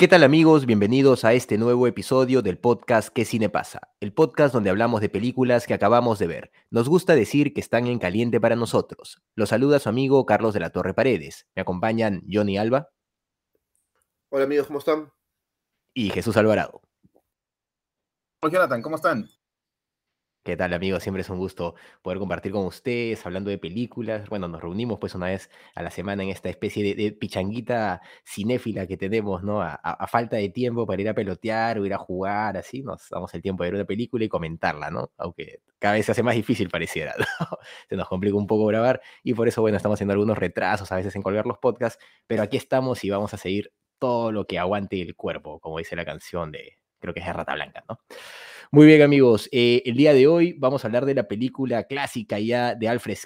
¿Qué tal amigos? Bienvenidos a este nuevo episodio del podcast ¿Qué cine pasa? El podcast donde hablamos de películas que acabamos de ver. Nos gusta decir que están en caliente para nosotros. Los saluda su amigo Carlos de la Torre Paredes. Me acompañan Johnny Alba. Hola amigos, ¿cómo están? Y Jesús Alvarado. Hola Jonathan, ¿cómo están? ¿Qué tal amigos? Siempre es un gusto poder compartir con ustedes hablando de películas. Bueno, nos reunimos pues una vez a la semana en esta especie de, pichanguita cinéfila que tenemos, ¿no? A, falta de tiempo para ir a pelotear o ir a jugar, así, nos damos el tiempo de ver una película y comentarla, ¿no? Aunque cada vez se hace más difícil pareciera, ¿no? Se nos complica un poco grabar y por eso, bueno, estamos haciendo algunos retrasos a veces en colgar los podcasts, pero aquí estamos y vamos a seguir todo lo que aguante el cuerpo, como dice la canción de, creo que es de Rata Blanca, ¿no? Muy bien, amigos. Eh, el día de hoy vamos a hablar de la película clásica ya de Alfred,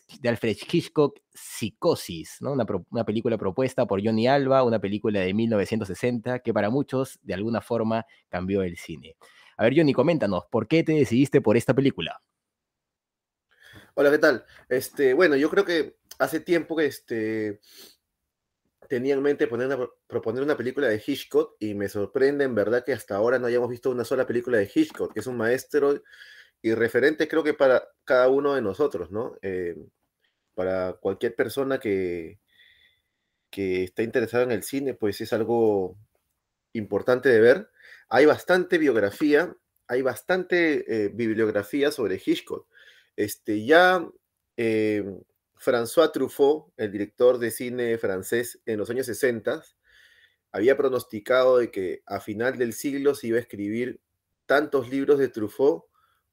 Hitchcock, Psicosis, ¿no? Una, una, película propuesta por Johnny Alba, una película de 1960 que para muchos, de alguna forma, cambió el cine. A ver, Johnny, coméntanos, ¿por qué te decidiste por esta película? Hola, ¿qué tal? Este, bueno, yo creo que hace tiempo que este, tenía en mente poner proponer una película de Hitchcock y me sorprende en verdad que hasta ahora no hayamos visto una sola película de Hitchcock, que es un maestro y referente creo que para cada uno de nosotros, ¿no? Eh, para cualquier persona que, que está interesada en el cine, pues es algo importante de ver. Hay bastante biografía, hay bastante eh, bibliografía sobre Hitchcock. Este, ya eh, François Truffaut, el director de cine francés en los años 60, había pronosticado de que a final del siglo se iba a escribir tantos libros de Truffaut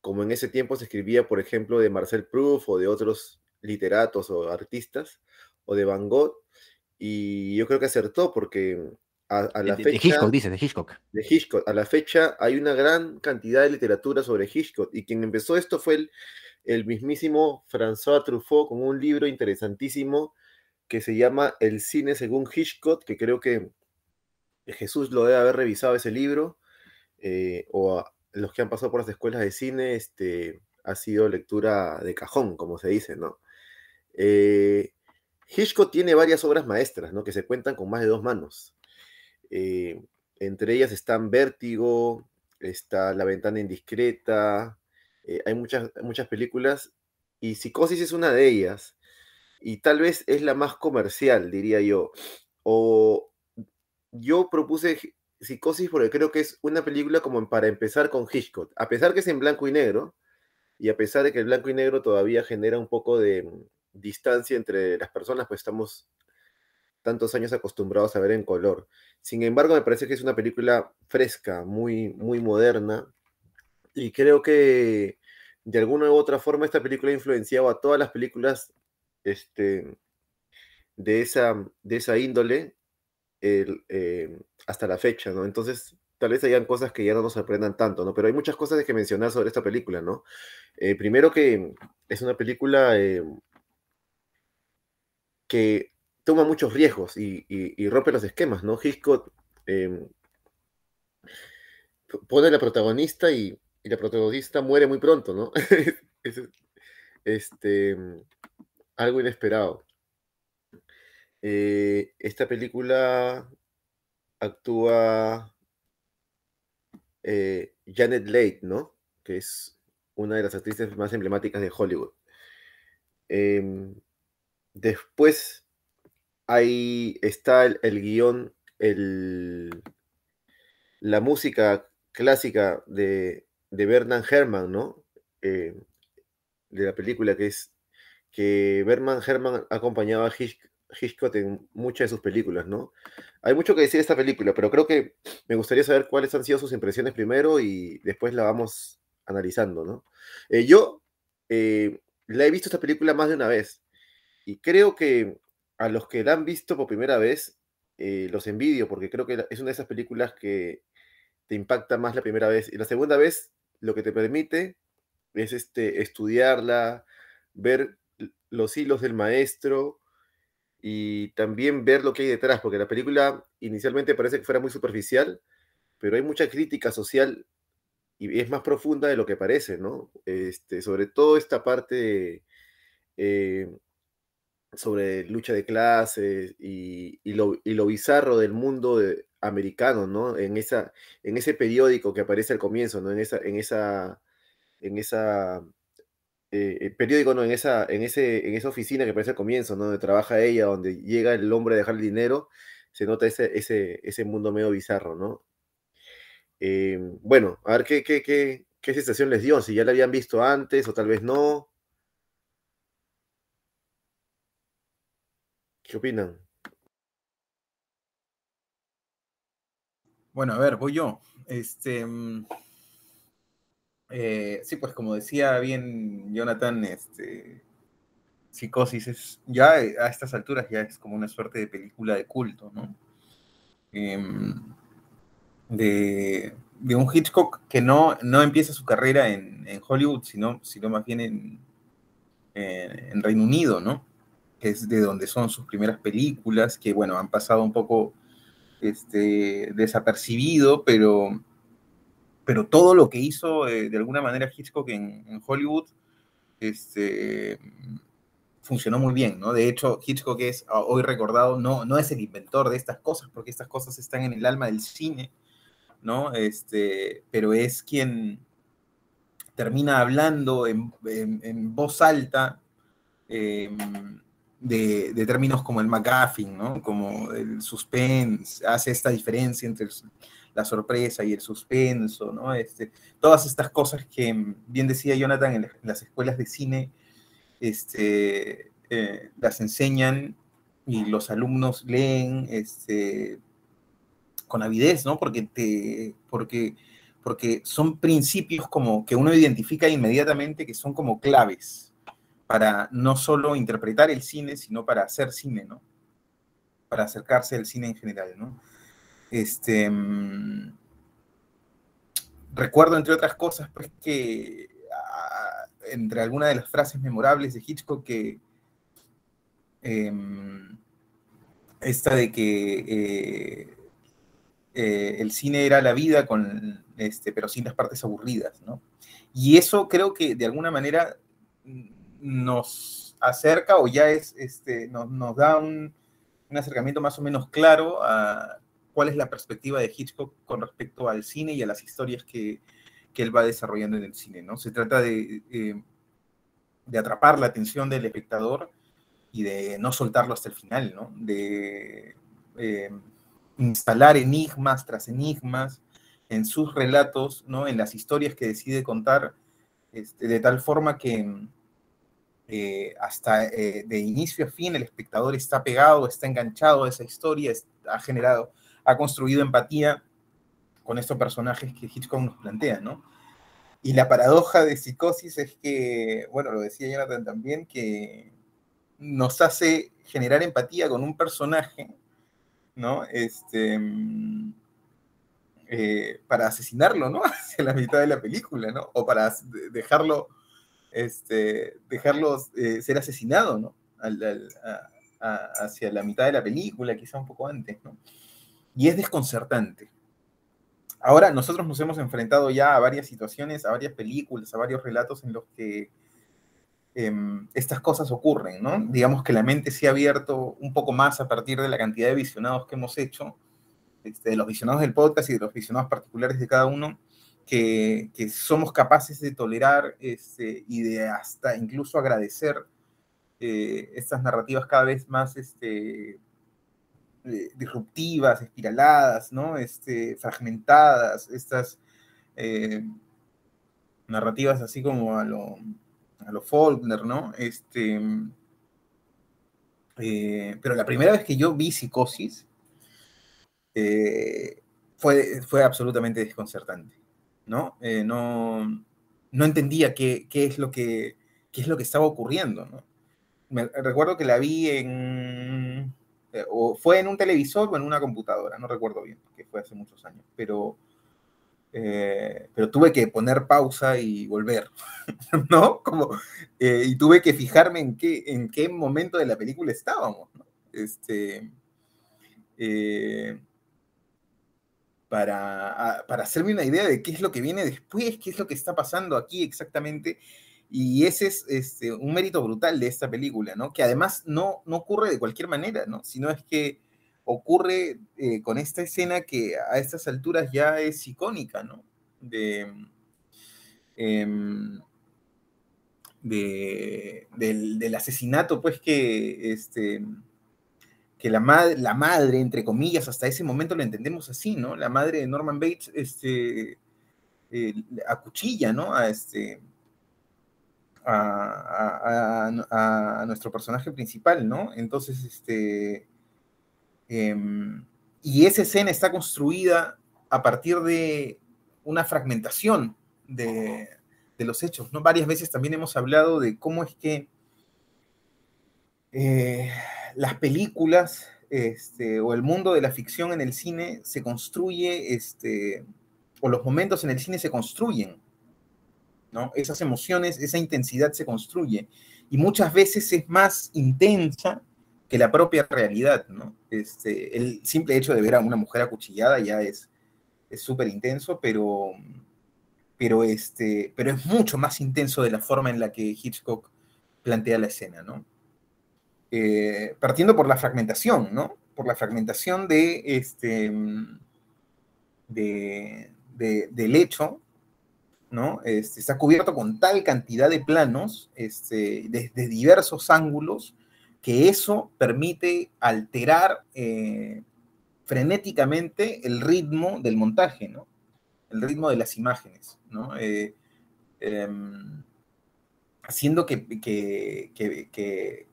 como en ese tiempo se escribía, por ejemplo, de Marcel Proust o de otros literatos o artistas, o de Van Gogh, y yo creo que acertó porque a, la fecha... De Hitchcock, dice, de Hitchcock. De Hitchcock. A la fecha hay una gran cantidad de literatura sobre Hitchcock, y quien empezó esto fue el el mismísimo François Truffaut con un libro interesantísimo que se llama El cine según Hitchcock, que creo que Jesús lo debe haber revisado ese libro, eh, o los que han pasado por las escuelas de cine, este, ha sido lectura de cajón, como se dice, ¿no? Eh, Hitchcock tiene varias obras maestras, ¿no? Que se cuentan con más de dos manos. Eh, entre ellas están Vértigo, está La ventana indiscreta, eh, hay muchas, muchas películas y Psicosis es una de ellas. Y tal vez es la más comercial, diría yo. O yo propuse Psicosis porque creo que es una película como para empezar con Hitchcock. A pesar que es en blanco y negro, y a pesar de que el blanco y negro todavía genera un poco de mm, distancia entre las personas, pues estamos tantos años acostumbrados a ver en color. Sin embargo, me parece que es una película fresca, muy, muy moderna, y creo que de alguna u otra forma esta película ha influenciado a todas las películas este, de, esa, de esa índole eh, hasta la fecha, ¿no? Entonces, tal vez hayan cosas que ya no nos sorprendan tanto, ¿no? Pero hay muchas cosas que mencionar sobre esta película, ¿no? Eh, primero que es una película eh, que toma muchos riesgos y, rompe los esquemas, ¿no? Hitchcock pone la protagonista y la protagonista muere muy pronto, ¿no? es, este, algo inesperado. Eh, esta película actúa eh, Janet Leigh, ¿no? Que es una de las actrices más emblemáticas de Hollywood. Em, después ahí está el, el guion, el, la música clásica de de Bernard Herrmann, ¿no? Eh, de la película que es que Bernard Herrmann ha acompañado a Hitchcock en muchas de sus películas, ¿no? Hay mucho que decir de esta película, pero creo que me gustaría saber cuáles han sido sus impresiones primero y después la vamos analizando, ¿no? Eh, yo eh, la he visto esta película más de una vez y creo que a los que la han visto por primera vez eh, los envidio porque creo que es una de esas películas que te impacta más la primera vez. Y la segunda vez lo que te permite es este, estudiarla, ver los hilos del maestro y también ver lo que hay detrás, porque la película inicialmente parece que fuera muy superficial, pero hay mucha crítica social y es más profunda de lo que parece, ¿no? Este, sobre todo esta parte eh, sobre lucha de clases y, lo, bizarro del mundo americano, ¿no? En, esa, en ese periódico que aparece al comienzo, ¿no? En esa, en esa, en esa eh, eh, periódico, ¿no? En esa, en, ese, en esa oficina que aparece al comienzo, ¿no? Donde trabaja ella, donde llega el hombre a dejar el dinero, se nota ese, ese, ese mundo medio bizarro, ¿no? Eh, bueno, a ver qué, qué, qué, qué sensación les dio, si ya la habían visto antes o tal vez no. ¿Qué opinan? Bueno, a ver, voy yo. Este, mm, eh, sí, pues como decía bien Jonathan, este, Psicosis es, ya a estas alturas ya es como una suerte de película de culto, ¿no? Em, de, un Hitchcock que no, no empieza su carrera en, Hollywood, sino, sino más bien en, en Reino Unido, ¿no? que es de donde son sus primeras películas, que bueno, han pasado un poco este, desapercibido, pero, pero todo lo que hizo eh, de alguna manera Hitchcock en, Hollywood este, funcionó muy bien, ¿no? De hecho, Hitchcock es hoy recordado, no, no es el inventor de estas cosas, porque estas cosas están en el alma del cine, ¿no? Este, pero es quien termina hablando en, voz alta. Em, de, términos como el McGuffin, ¿no? Como el suspense, hace esta diferencia entre la sorpresa y el suspenso, ¿no? Este, todas estas cosas que, bien decía Jonathan, en, las escuelas de cine este, eh, las enseñan y los alumnos leen este, con avidez, ¿no? Porque, te, porque, porque son principios como que uno identifica inmediatamente que son como claves, para no solo interpretar el cine, sino para hacer cine, ¿no? Para acercarse al cine en general, ¿no? Este, mm, recuerdo, entre otras cosas, pues que ah, entre algunas de las frases memorables de Hitchcock que em, esta de que eh, eh, el cine era la vida con este, pero sin las partes aburridas, ¿no? Y eso creo que de alguna manera nos acerca o ya es, este, nos, da un, acercamiento más o menos claro a cuál es la perspectiva de Hitchcock con respecto al cine y a las historias que, él va desarrollando en el cine, ¿no? Se trata de, eh, de atrapar la atención del espectador y de no soltarlo hasta el final, ¿no? De eh, instalar enigmas tras enigmas en sus relatos, ¿no? En las historias que decide contar, este, de tal forma que eh, hasta eh, de inicio a fin el espectador está pegado, está enganchado a esa historia, ha generado, ha construido empatía con estos personajes que Hitchcock nos plantea, ¿no? Y la paradoja de psicosis es que, bueno, lo decía Jonathan también, que nos hace generar empatía con un personaje, ¿no? Este, mm, eh, para asesinarlo, ¿no? Hacia la mitad de la película, ¿no? O para dejarlo este, dejarlos eh, ser asesinados, ¿no? hacia la mitad de la película, quizá un poco antes, ¿no? Y es desconcertante. Ahora, nosotros nos hemos enfrentado ya a varias situaciones, a varias películas, a varios relatos en los que em, estas cosas ocurren, ¿no? Digamos que la mente se ha abierto un poco más a partir de la cantidad de visionados que hemos hecho, este, de los visionados del podcast y de los visionados particulares de cada uno, que, somos capaces de tolerar este, y de hasta incluso agradecer eh, estas narrativas cada vez más este, eh, disruptivas, espiraladas, ¿no? Este, fragmentadas, estas eh, narrativas así como a lo, a lo Faulkner, ¿no? Este, pero la primera vez que yo vi psicosis fue, fue absolutamente desconcertante. ¿No? Eh, no, no, entendía qué, es lo que, es lo que estaba ocurriendo, Me, recuerdo que la vi en, Eh, o fue en un televisor o en una computadora, no recuerdo bien, porque fue hace muchos años, pero, eh, pero tuve que poner pausa y volver, ¿no? Como, y tuve que fijarme en qué, en qué momento de la película estábamos, ¿no? Este, para, para hacerme una idea de qué es lo que viene después, qué es lo que está pasando aquí exactamente. Y ese es este, un mérito brutal de esta película, ¿no? Que además no, no ocurre de cualquier manera, ¿no? Sino es que ocurre eh, con esta escena que a estas alturas ya es icónica, ¿no? De, em, del, asesinato, pues que, este, que la, la madre, entre comillas, hasta ese momento lo entendemos así, ¿no? La madre de Norman Bates este, eh, acuchilla, ¿no? A, este, a, nuestro personaje principal, ¿no? Entonces, este... Em, y esa escena está construida a partir de una fragmentación de, los hechos, ¿no? Varias veces también hemos hablado de cómo es que eh, las películas este, o el mundo de la ficción en el cine se construye, este, o los momentos en el cine se construyen ¿no? Esas emociones, esa intensidad se construye y muchas veces es más intensa que la propia realidad, ¿no? Este, el simple hecho de ver a una mujer acuchillada ya es súper intenso, pero, pero, este, pero es mucho más intenso de la forma en la que Hitchcock plantea la escena, ¿no? Eh, partiendo por la fragmentación, ¿no? Por la fragmentación de este, de, del hecho ¿no? Este, está cubierto con tal cantidad de planos este, desde diversos ángulos que eso permite alterar eh, frenéticamente el ritmo del montaje, ¿no? El ritmo de las imágenes, ¿no? Eh, em, haciendo que, que,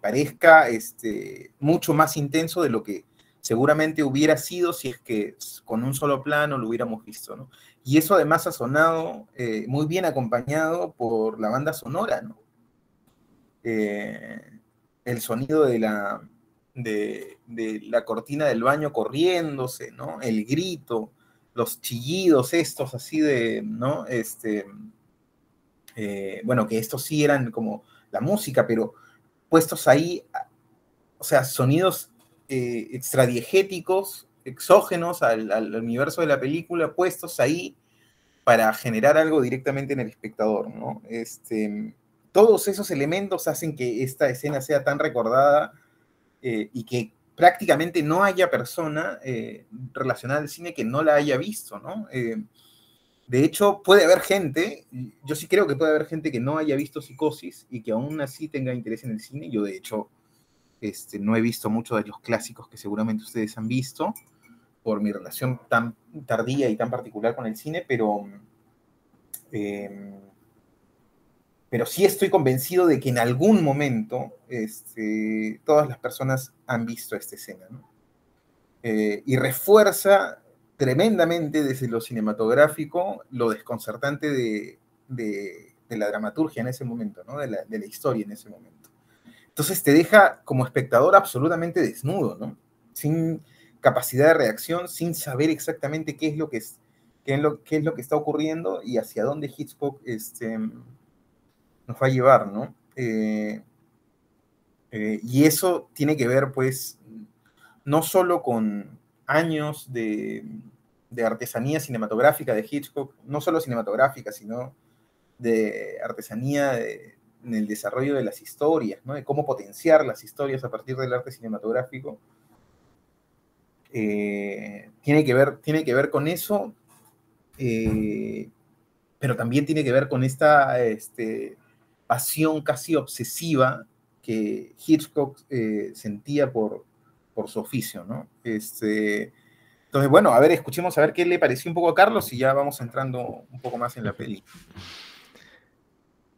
parezca este, mucho más intenso de lo que seguramente hubiera sido si es que con un solo plano lo hubiéramos visto, ¿no? Y eso además ha sonado eh, muy bien acompañado por la banda sonora, ¿no? Eh, el sonido de la, de, la cortina del baño corriéndose, ¿no? El grito, los chillidos estos así de, ¿no? Este, eh, bueno, que estos sí eran como la música, pero puestos ahí, o sea, sonidos extradiegéticos exógenos al, universo de la película puestos ahí para generar algo directamente en el espectador, ¿no? Este, todos esos elementos hacen que esta escena sea tan recordada eh, y que prácticamente no haya persona eh, relacionada al cine que no la haya visto, ¿no? De hecho, puede haber gente, yo sí creo que puede haber gente que no haya visto Psicosis y que aún así tenga interés en el cine. Yo, de hecho, este, no he visto muchos de los clásicos que seguramente ustedes han visto por mi relación tan tardía y tan particular con el cine, pero, em, pero sí estoy convencido de que en algún momento este, todas las personas han visto esta escena. Eh, y refuerza tremendamente desde lo cinematográfico lo desconcertante de, la dramaturgia en ese momento, la, de la historia en ese momento. Entonces te deja como espectador absolutamente desnudo, ¿no? Sin, capacidad de reacción sin saber exactamente qué es lo que, es, qué es lo, qué es lo que está ocurriendo y hacia dónde Hitchcock este, nos va a llevar, ¿no? Eh, eh, y eso tiene que ver, pues, no solo con años de, de, artesanía cinematográfica de Hitchcock, no solo cinematográfica, sino de artesanía en el desarrollo de las historias, de cómo potenciar las historias a partir del arte cinematográfico, eh, tiene, que ver, tiene que ver con eso, eh, pero también tiene que ver con esta este, pasión casi obsesiva que Hitchcock eh, sentía por, por su oficio, ¿no? Este, entonces, bueno, a ver, escuchemos a ver qué le pareció un poco a Carlos y ya vamos entrando un poco más en la película.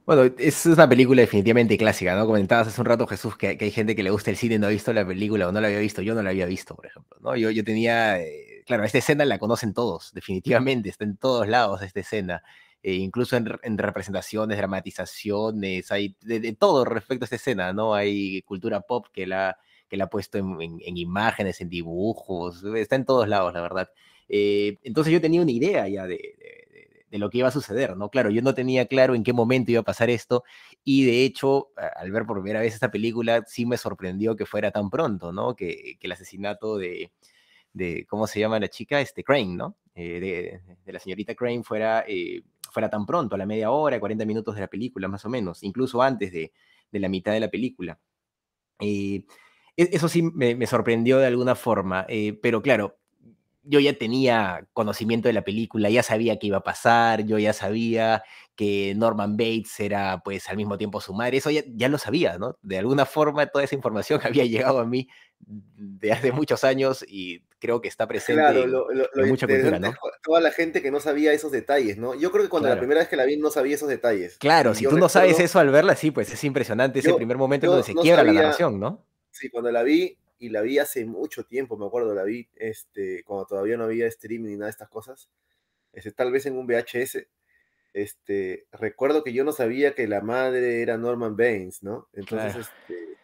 Bueno, es una película definitivamente clásica, ¿no? Comentabas hace un rato, Jesús, que, hay gente que le gusta el cine y no ha visto la película o no la había visto. Yo no la había visto, por ejemplo, ¿no? Yo, yo tenía, eh, claro, esta escena la conocen todos, definitivamente, está en todos lados esta escena. Eh, incluso en, representaciones, dramatizaciones, hay de, todo respecto a esta escena, ¿no? Hay cultura pop que la, que la ha puesto en, en- en imágenes, en dibujos, está en todos lados, la verdad. Eh, entonces yo tenía una idea ya de, de- de- lo que iba a suceder, ¿no? Claro, yo no tenía claro en qué momento iba a pasar esto y de hecho, al ver por primera vez esta película, sí me sorprendió que fuera tan pronto, ¿no? Que, que el asesinato de, de, ¿cómo se llama la chica? Este, Crane, ¿no? Eh, de, la señorita Crane fuera, eh, fuera tan pronto, a la media hora, 40 minutos de la película, más o menos, incluso antes de, de la mitad de la película. Eh, eso sí me, me sorprendió de alguna forma, eh, pero claro, yo ya tenía conocimiento de la película, ya sabía qué iba a pasar, yo ya sabía que Norman Bates era pues al mismo tiempo su madre, eso ya, ya lo sabía, ¿no? De alguna forma toda esa información había llegado a mí de hace muchos años y creo que está presente Claro, en, lo, lo- lo en mucha cultura, ¿no? toda la gente que no sabía esos detalles, ¿no? Yo creo que cuando la Claro. primera vez que la vi no sabía esos detalles. Claro, Y si tú no sabes recuerdo- eso al verla, sí, pues es impresionante ese Yo- primer momento donde se no quiebra la sabía- narración, ¿no? Sí, cuando la vi, y la vi hace mucho tiempo, me acuerdo, la vi este, cuando todavía no había streaming ni nada de estas cosas, este, tal vez en un VHS, este, recuerdo que yo no sabía que la madre era Norman Baines, ¿no? Entonces, Claro. este,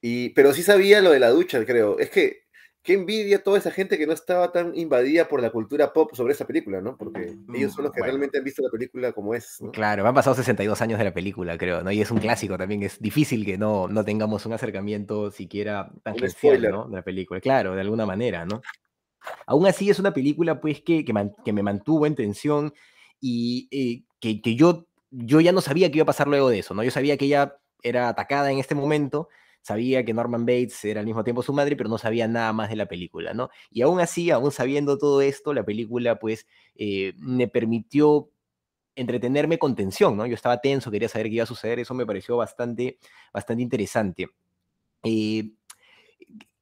y, pero sí sabía lo de la ducha, creo. Es que, qué envidia toda esa gente que no estaba tan invadida por la cultura pop sobre esa película, ¿no? Porque ellos son los que Bueno. realmente han visto la película como es, ¿no? Claro, han pasado 62 años de la película, creo, ¿no? Y es un clásico también, es difícil que no, no tengamos un acercamiento siquiera tangencial. ¿no? De la película, claro, de alguna manera, ¿no? Aún así es una película, pues, que, que, man- que me mantuvo en tensión y eh, que, que yo, yo ya no sabía qué iba a pasar luego de eso, ¿no? Yo sabía que ella era atacada en este momento, sabía que Norman Bates era al mismo tiempo su madre, pero no sabía nada más de la película, ¿no? Y aún así, aún sabiendo todo esto, la película, pues, eh, me permitió entretenerme con tensión, ¿no? Yo estaba tenso, quería saber qué iba a suceder, eso me pareció bastante, bastante interesante. Eh,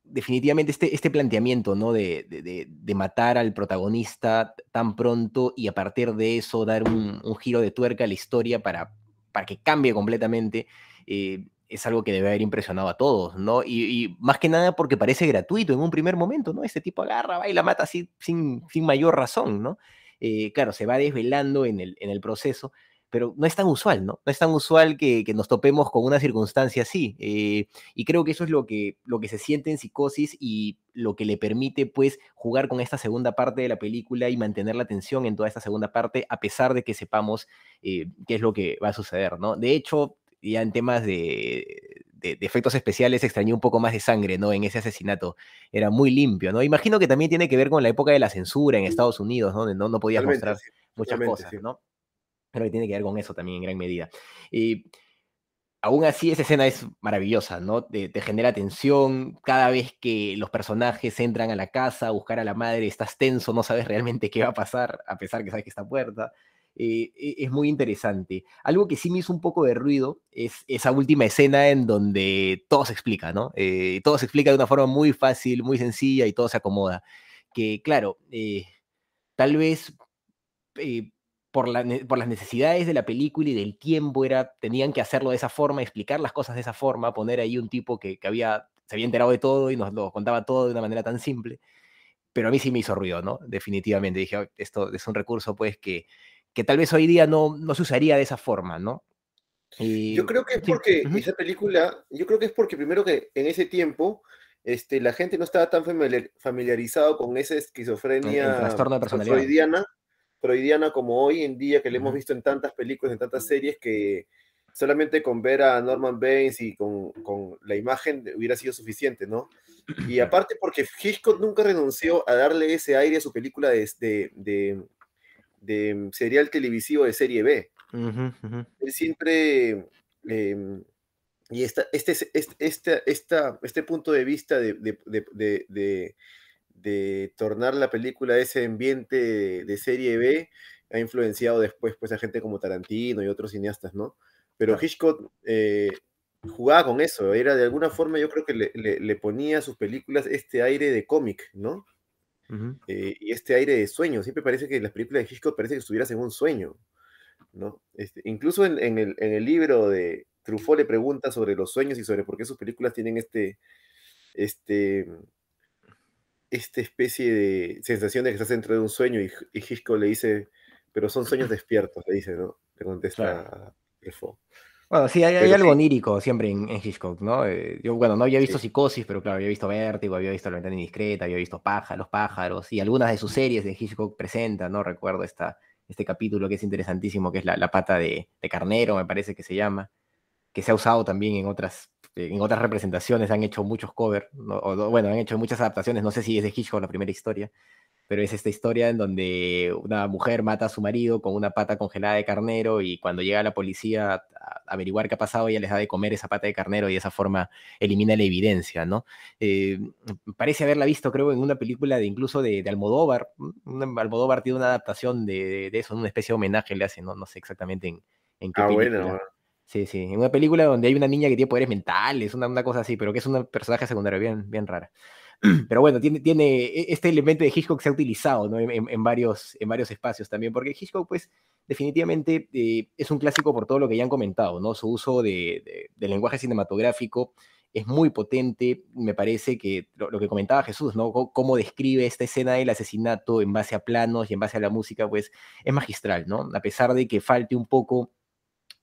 definitivamente este, este planteamiento, ¿no? De, de- de- matar al protagonista tan pronto y a partir de eso dar un, un giro de tuerca a la historia para, para que cambie completamente, eh, es algo que debe haber impresionado a todos, ¿no? Y, y más que nada porque parece gratuito en un primer momento, ¿no? Este tipo agarra, va y la mata así sin, sin mayor razón, ¿no? Eh, claro, se va desvelando en el, en el proceso, pero no es tan usual, ¿no? No es tan usual que, que nos topemos con una circunstancia así. eh, y creo que eso es lo que, lo que se siente en psicosis y lo que le permite, pues, jugar con esta segunda parte de la película y mantener la atención en toda esta segunda parte, a pesar de que sepamos eh, qué es lo que va a suceder, ¿no? De hecho, ya en temas de, de- de efectos especiales extrañé un poco más de sangre, ¿no? En ese asesinato. Era muy limpio, ¿no? Imagino que también tiene que ver con la época de la censura en Estados Unidos, ¿no? Donde no, no podías mostrar sí, muchas cosas, sí. ¿no? Creo que tiene que ver con eso también en gran medida. Y aún así, esa escena es maravillosa, ¿no? Te, te genera tensión. Cada vez que los personajes entran a la casa a buscar a la madre, estás tenso, no sabes realmente qué va a pasar, a pesar que sabes que está puerta. Eh, e- es muy interesante. Algo que sí me hizo un poco de ruido es esa última escena en donde todo se explica, ¿no? Eh, todo se explica de una forma muy fácil, muy sencilla y todo se acomoda. Que, claro, eh, tal vez por, la por las necesidades de la película y del tiempo era, tenían que hacerlo de esa forma, explicar las cosas de esa forma, poner ahí un tipo que, que había, se había enterado de todo y nos lo contaba todo de una manera tan simple. Pero a mí sí me hizo ruido, ¿no? Definitivamente. Dije, "Oh, esto es un recurso, pues, que, que tal vez hoy día no, no se usaría de esa forma, ¿no? Y, Yo creo que es sí, porque esa película, yo creo que es porque primero que en ese tiempo este, la gente no estaba tan familiar- familiarizado con esa esquizofrenia trastorno de personalidad. freudiana, freudiana como hoy en día que le hemos visto en tantas películas, en tantas series que solamente con ver a Norman Baines y con, con la imagen hubiera sido suficiente, ¿no? Y aparte porque Hitchcock nunca renunció a darle ese aire a su película de, de, de- de serial televisivo de serie B ujú, ujú. él siempre, em, y esta, este, es- este, esta- este punto de vista de, de- de- de- tornar la película a ese ambiente de, serie B ha influenciado después pues, a gente como Tarantino y otros cineastas, ¿no? Pero. Hitchcock eh, jugaba con eso, era de alguna forma yo creo que le, le- le ponía a sus películas este aire de cómic, ¿no? Eh, y este aire de sueño. Siempre parece que las películas de Hitchcock parece que estuvieras en un sueño, ¿no? Este, incluso en, en el, en el libro de Truffaut le pregunta sobre los sueños y sobre por qué sus películas tienen este, este, esta especie de sensación de que estás dentro de un sueño y, y Hitchcock le dice, pero son sueños despiertos, le dice, ¿no? Le contesta Claro. Truffaut. Bueno, sí, hay, algo sí. onírico siempre en, en Hitchcock, ¿no? Eh, yo, bueno, no había visto Sí. Psicosis, pero claro, había visto Vértigo, había visto La ventana indiscreta, había visto Paja, Los pájaros, y algunas de sus series de Hitchcock presentan, ¿no? Recuerdo esta, este capítulo que es interesantísimo, que es La, la pata de, de carnero, me parece que se llama, que se ha usado también en otras, en otras representaciones, han hecho muchos covers, ¿no? o, bueno, han hecho muchas adaptaciones, no sé si es de Hitchcock la primera historia, pero es esta historia en donde una mujer mata a su marido con una pata congelada de carnero y cuando llega la policía a averiguar qué ha pasado, ella les da de comer esa pata de carnero y de esa forma elimina la evidencia, ¿no? Eh, parece haberla visto, creo, en una película de incluso de, de Almodóvar. Almodóvar tiene una adaptación de, de eso, una especie de homenaje le hace, no, no sé exactamente en, en qué Ah, película. bueno. Sí, sí, en una película donde hay una niña que tiene poderes mentales, una, una cosa así, pero que es un personaje secundario bien, bien rara. Pero bueno, tiene, tiene e- este elemento de Hitchcock se ha utilizado ¿no? en, en- varios, en varios espacios también, porque Hitchcock, pues, definitivamente eh, es un clásico por todo lo que ya han comentado, ¿no? Su uso de, de- del lenguaje cinematográfico es muy potente, me parece que lo, lo que comentaba Jesús, ¿no? Co- Cómo describe esta escena del asesinato en base a planos y en base a la música, pues, es magistral, ¿no? A pesar de que falte un poco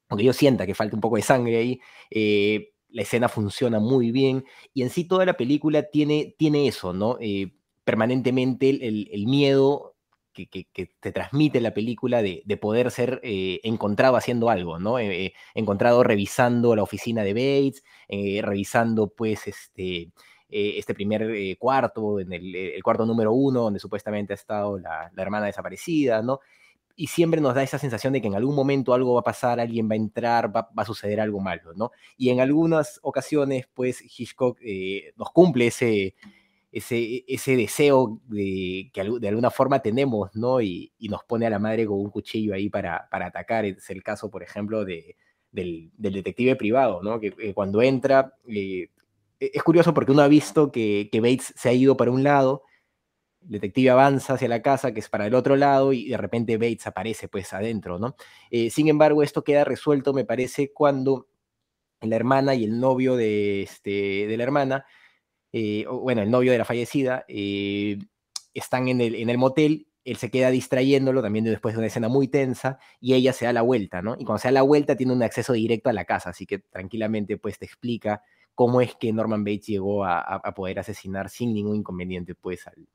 aunque yo sienta que falta un poco de sangre ahí, eh, la escena funciona muy bien y en sí toda la película tiene, tiene eso, ¿no? Eh, permanentemente el, el- miedo que, que- que te transmite la película de, de poder ser eh, encontrado haciendo algo, ¿no? Eh, eh, encontrado revisando la oficina de Bates, eh, revisando pues este, eh, este primer eh, cuarto, en el, el cuarto número uno, donde supuestamente ha estado la, la hermana desaparecida, ¿no? Y siempre nos da esa sensación de que en algún momento algo va a pasar, alguien va a entrar, va, va a suceder algo malo, ¿no? Y en algunas ocasiones, pues Hitchcock eh, nos cumple ese, ese, ese deseo de, que de alguna forma tenemos, ¿no? Y, y nos pone a la madre con un cuchillo ahí para, para atacar. Es el caso, por ejemplo, de, del, del detective privado, ¿no? Que eh, cuando entra, eh, e- es curioso porque uno ha visto que, que Bates se ha ido para un lado, detective avanza hacia la casa, que es para el otro lado, y de repente Bates aparece pues adentro, ¿no? Eh, sin embargo, esto queda resuelto, me parece, cuando la hermana y el novio de, este, de la hermana, eh, bueno, el novio de la fallecida, eh, están en el, en el motel, él se queda distrayéndolo también después de una escena muy tensa, y ella se da la vuelta, ¿no? Y cuando se da la vuelta tiene un acceso directo a la casa, así que tranquilamente pues te explica cómo es que Norman Bates llegó a- a poder asesinar sin ningún inconveniente pues al,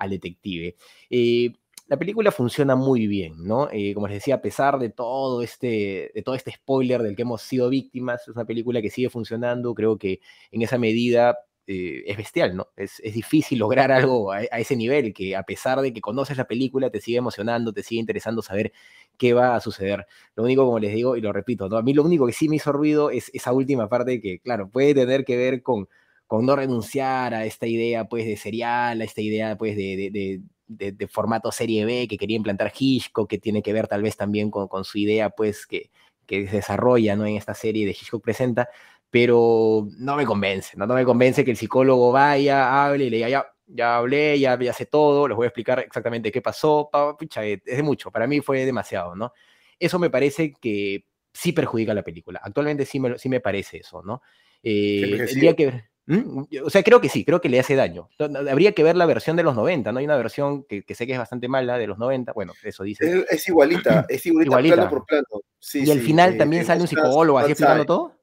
al detective. Eh, la película funciona muy bien, ¿no? Eh, como les decía, a pesar de todo, este, de todo este spoiler del que hemos sido víctimas, es una película que sigue funcionando, creo que en esa medida eh, es bestial, ¿no? Es, es difícil lograr algo a, ese nivel, que a pesar de que conoces la película, te sigue emocionando, te sigue interesando saber qué va a suceder. Lo único, como les digo, y lo repito, ¿no? a mí lo único que sí me hizo ruido es esa última parte que, claro, puede tener que ver con, con no renunciar a esta idea, pues, de serial, a esta idea, pues, de, de, de, de, de formato serie B que quería implantar Hitchcock, que tiene que ver tal vez también con, con su idea, pues, que, que se desarrolla, ¿no? En esta serie de Hitchcock Presenta, pero no me convence, ¿no? No me convence que el psicólogo vaya, hable y le diga, ya, ya hablé, ya, ya sé todo, les voy a explicar exactamente qué pasó, pa, pucha, es de mucho, para mí fue demasiado, ¿no? Eso me parece que sí perjudica la película. Actualmente sí me, sí me parece eso, ¿no? Eh, tendría que ¿Mm? O sea, creo que sí, creo que le hace daño. Habría que ver la versión de los 90, ¿no? Hay una versión que, que sé que es bastante mala de los 90, bueno, eso dice. Es, es igualita, es igualita, Igualita. plano por plano. Sí, y al sí, final eh, también sale un psicólogo así explicando todo.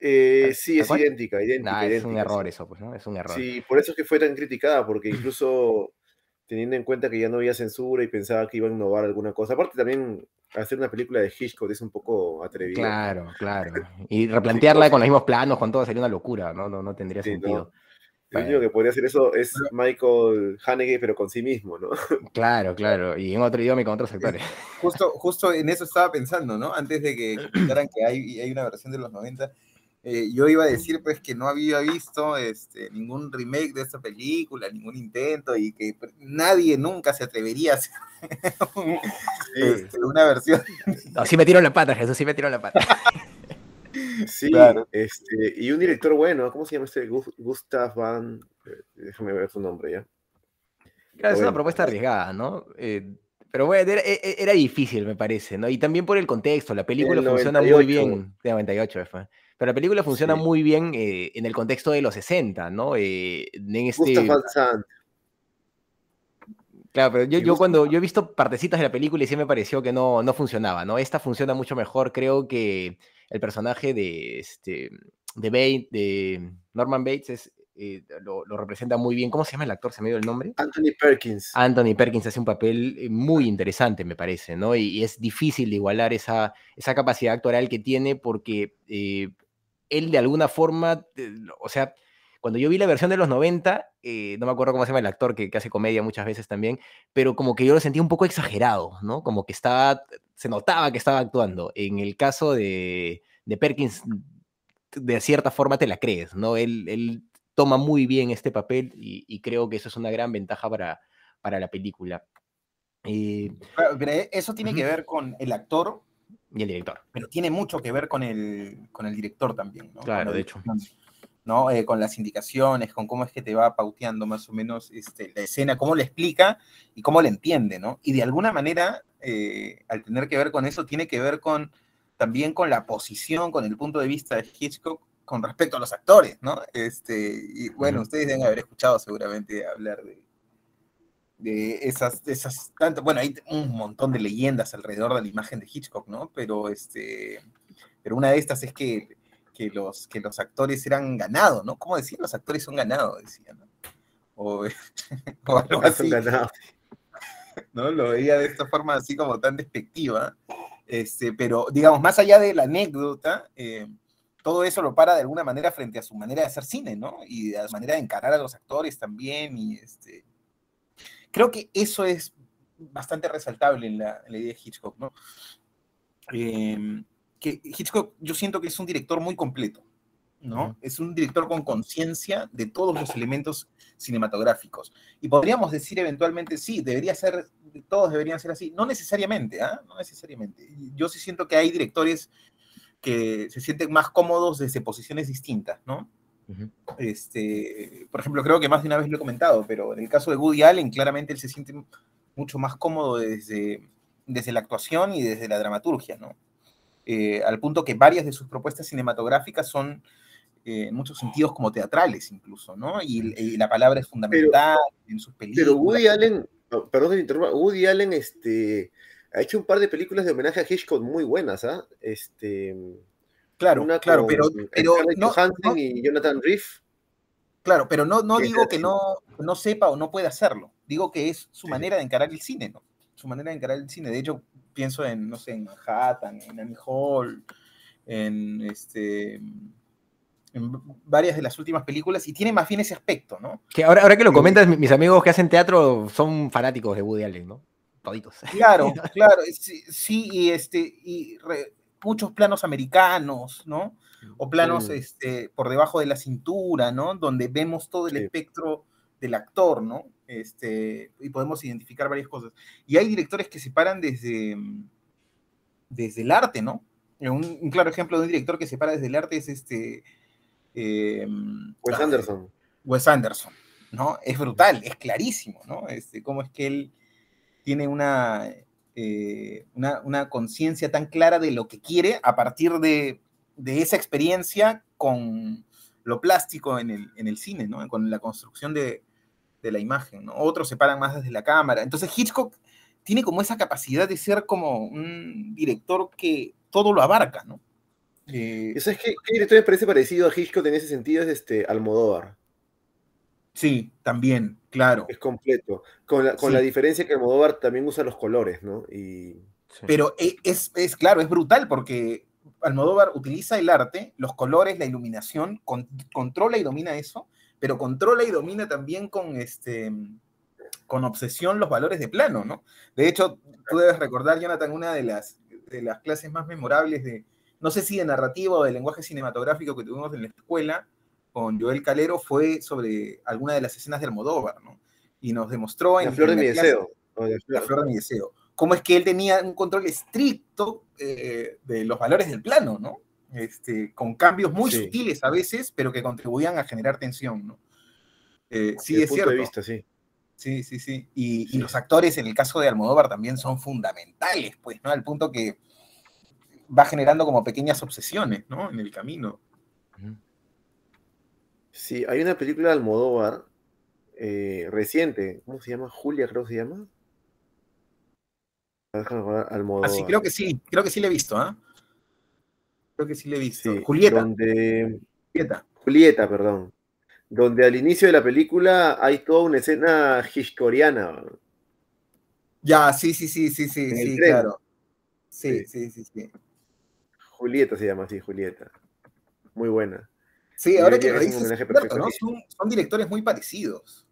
Eh, ¿Tal- sí, es idéntica, idéntica, Nah, es idéntica. un error eso, pues, ¿no? Es un error. Sí, por eso es que fue tan criticada, porque incluso teniendo en cuenta que ya no había censura y pensaba que iba a innovar alguna cosa. Aparte también hacer una película de Hitchcock es un poco atrevido. Claro, claro. Y replantearla con los mismos planos, con todo, sería una locura, ¿no? No, no tendría Sí, sentido. El único que podría hacer eso es Michael Haneke, pero con sí mismo, ¿no? Claro, claro. Y en otro idioma y con otros actores. Justo, justo en eso estaba pensando, ¿no? Antes de que comentaran que hay, hay una versión de los 90, eh, yo iba a decir pues que no había visto este, ningún remake de esta película, ningún intento y que nadie nunca se atrevería a hacer un- este, una versión. No, sí me tiró la pata, Jesús, sí me tiró la pata. Sí, Claro. este, y un director bueno, ¿cómo se llama este? Gus- Gustav Van, eh, déjame ver su nombre ya. Claro, es una propuesta arriesgada, ¿no? Eh, pero bueno, era, e- e- era difícil, me parece, ¿no? Y también por el contexto, la película El funciona muy 98. bien, de 98 fue. Pero la película funciona Sí. muy bien eh, en el contexto de los 60, ¿no? Eh, en este. Claro, pero yo, cuando yo he visto partecitas de la película y sí me pareció que no, no funcionaba, ¿no? Esta funciona mucho mejor, creo que el personaje de, este, de, Bate, de Norman Bates es, eh, lo, lo, representa muy bien. ¿Cómo se llama el actor? ¿Se me dio el nombre? Anthony Perkins. Anthony Perkins hace un papel muy interesante, me parece, ¿no? Y, y es difícil de igualar esa, esa capacidad actoral que tiene porque eh, él de alguna forma, o sea, cuando yo vi la versión de los 90, eh, no me acuerdo cómo se llama el actor que, que, hace comedia muchas veces también, pero como que yo lo sentí un poco exagerado, ¿no? Como que estaba, se notaba que estaba actuando. En el caso de, de Perkins, de cierta forma te la crees, ¿no? Él, él toma muy bien este papel y, y, creo que eso es una gran ventaja para, para la película. Eh, pero eso tiene uh -huh. que ver con el actor y el director. Pero tiene mucho que ver con el, con el director también, ¿no? Claro, de hecho. ¿no? Eh, con las indicaciones, con cómo es que te va pauteando más o menos este, la escena, cómo le explica y cómo le entiende, ¿no? Y de alguna manera, eh, al tener que ver con eso, tiene que ver con también con la posición, con el punto de vista de Hitchcock con respecto a los actores, ¿no? Este, y bueno, uh -huh. ustedes deben haber escuchado seguramente hablar de, de esas, esas tantas, bueno, hay un montón de leyendas alrededor de la imagen de Hitchcock, ¿no? Pero, este, pero una de estas es que que los, que los actores eran ganados, ¿no? ¿Cómo decían? Los actores son ganados, decían, ¿no? O, o algo así. ¿no? Lo veía de esta forma así como tan despectiva. Este, pero, digamos, más allá de la anécdota, eh, todo eso lo para de alguna manera frente a su manera de hacer cine, ¿no? Y a su manera de encarar a los actores también. Y este, creo que eso es bastante resaltable en la, en la idea de Hitchcock, ¿no? Eh, que Hitchcock yo siento que es un director muy completo, ¿no? Uh -huh. Es un director con conciencia de todos los elementos cinematográficos. Y podríamos decir eventualmente, sí, debería ser, todos deberían ser así. No necesariamente, ¿ah? ¿eh? No necesariamente. Yo sí siento que hay directores que se sienten más cómodos desde posiciones distintas, ¿no? Uh -huh. este, por ejemplo, creo que más de una vez lo he comentado, pero en el caso de Woody Allen, claramente él se siente mucho más cómodo desde, desde la actuación y desde la dramaturgia, ¿no? eh, al punto que varias de sus propuestas cinematográficas son eh, en muchos sentidos como teatrales incluso, ¿no? Y, y la palabra es fundamental pero, en sus películas. Pero Woody Allen, oh, perdón que interrumpa, Woody Allen este, ha hecho un par de películas de homenaje a Hitchcock muy buenas, ¿ah? ¿eh? Este, claro, una claro, pero, pero no, no, y Jonathan Riff. Claro, pero no, no digo que no, no sepa o no pueda hacerlo. Digo que es su manera de encarar el cine, ¿no? Su manera de encarar el cine. De hecho, pienso en, no sé, en Manhattan, en Annie Hall, en, este, en varias de las últimas películas, y tiene más bien ese aspecto, ¿no? Que ahora, ahora que lo comentas, mis amigos que hacen teatro son fanáticos de Woody Allen, ¿no? Toditos. Claro, claro, sí, sí y, este, y re, muchos planos americanos, ¿no? O planos este, por debajo de la cintura, ¿no? Donde vemos todo el sí. espectro del actor, ¿no? Este, y podemos identificar varias cosas. Y hay directores que se paran desde, desde el arte, ¿no? Un, un claro ejemplo de un director que se para desde el arte es este... Eh, Wes Anderson. Wes Anderson, ¿no? Es brutal, es clarísimo, ¿no? Este, cómo es que él tiene una, eh, una, conciencia tan clara de lo que quiere a partir de, esa experiencia con lo plástico en el, cine, ¿no? Con la construcción de, la imagen. Otros se paran más desde la cámara. Entonces Hitchcock tiene como esa capacidad de ser como un director que todo lo abarca, ¿no? Eh, ¿Sabes qué, qué director me parece parecido a Hitchcock en ese sentido? Es este Almodóvar. Sí, también, claro. Es completo. Con la, con sí. la diferencia que Almodóvar también usa los colores, ¿no? Y... Sí. Pero e, es, es, claro, es brutal porque Almodóvar utiliza el arte, los colores, la iluminación, con, controla y domina eso, pero controla y domina también con, este, con obsesión los valores de plano, ¿no? De hecho, tú debes recordar, Jonathan, una de las, de las clases más memorables de, no sé si de narrativa o de lenguaje cinematográfico que tuvimos en la escuela con Joel Calero fue sobre alguna de las escenas de Almodóvar, ¿no? Y nos demostró en la flor de mi deseo. La flor de mi deseo. Cómo es que él tenía un control estricto eh, de los valores del plano, ¿no? Este, con cambios muy sí. sutiles a veces, pero que contribuían a generar tensión, ¿no? Eh, sí, es cierto. Vista, sí. Sí, sí, sí. Y, sí. y, los actores, en el caso de Almodóvar, también son fundamentales, pues, ¿no? Al punto que va generando como pequeñas obsesiones, ¿no? En el camino. Sí, hay una película de Almodóvar eh, reciente, ¿cómo se llama? Julia, creo que se llama. Almodóvar. Así, creo que sí, creo que sí la he visto, ¿ah? ¿eh? Creo que sí le he visto. Sí, Julieta. Donde, Julieta. Julieta, perdón. Donde al inicio de la película hay toda una escena hitchcoreana. Ya, sí, sí, sí, sí, sí, En sí, claro. Sí, Sí. sí, sí, sí. Julieta se llama así, Julieta. Muy buena. Sí, ahora que lo dices, es cierto, ¿no? Son, son directores muy parecidos.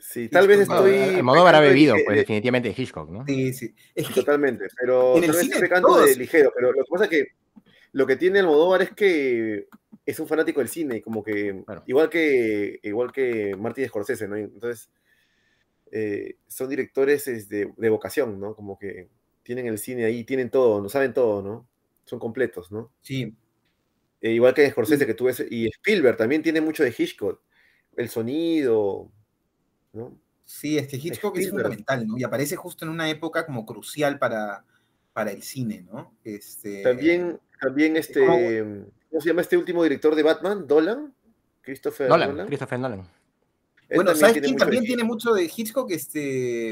Sí, tal vez estoy. Almodóvar ha pecando de bebido, pues de- definitivamente de Hitchcock, ¿no? Sí, sí. Es que Totalmente, pero En el tal vez cine pecando todos- de ligero, pero lo que pasa es que lo que tiene Almodóvar es que es un fanático del cine, como que Claro. igual que igual que Martin Scorsese, ¿no? Entonces eh, son directores es, de, de vocación, ¿no? Como que tienen el cine ahí, tienen todo, no saben todo, ¿no? Son completos, ¿no? sí, Eh, igual que Scorsese que tú ves y Spielberg también tiene mucho de Hitchcock, el sonido, ¿no? sí, es que Hitchcock es fundamental, ¿no? Y aparece justo en una época como crucial para, para el cine, ¿no? Este, También, también este, ¿Cómo? ¿cómo se llama este último director de Batman? ¿Dolan? Christopher Nolan, Nolan. Christopher Nolan. Él Bueno, también ¿sabes tiene quién mucho de también Hitchcock. tiene mucho de Hitchcock? Este,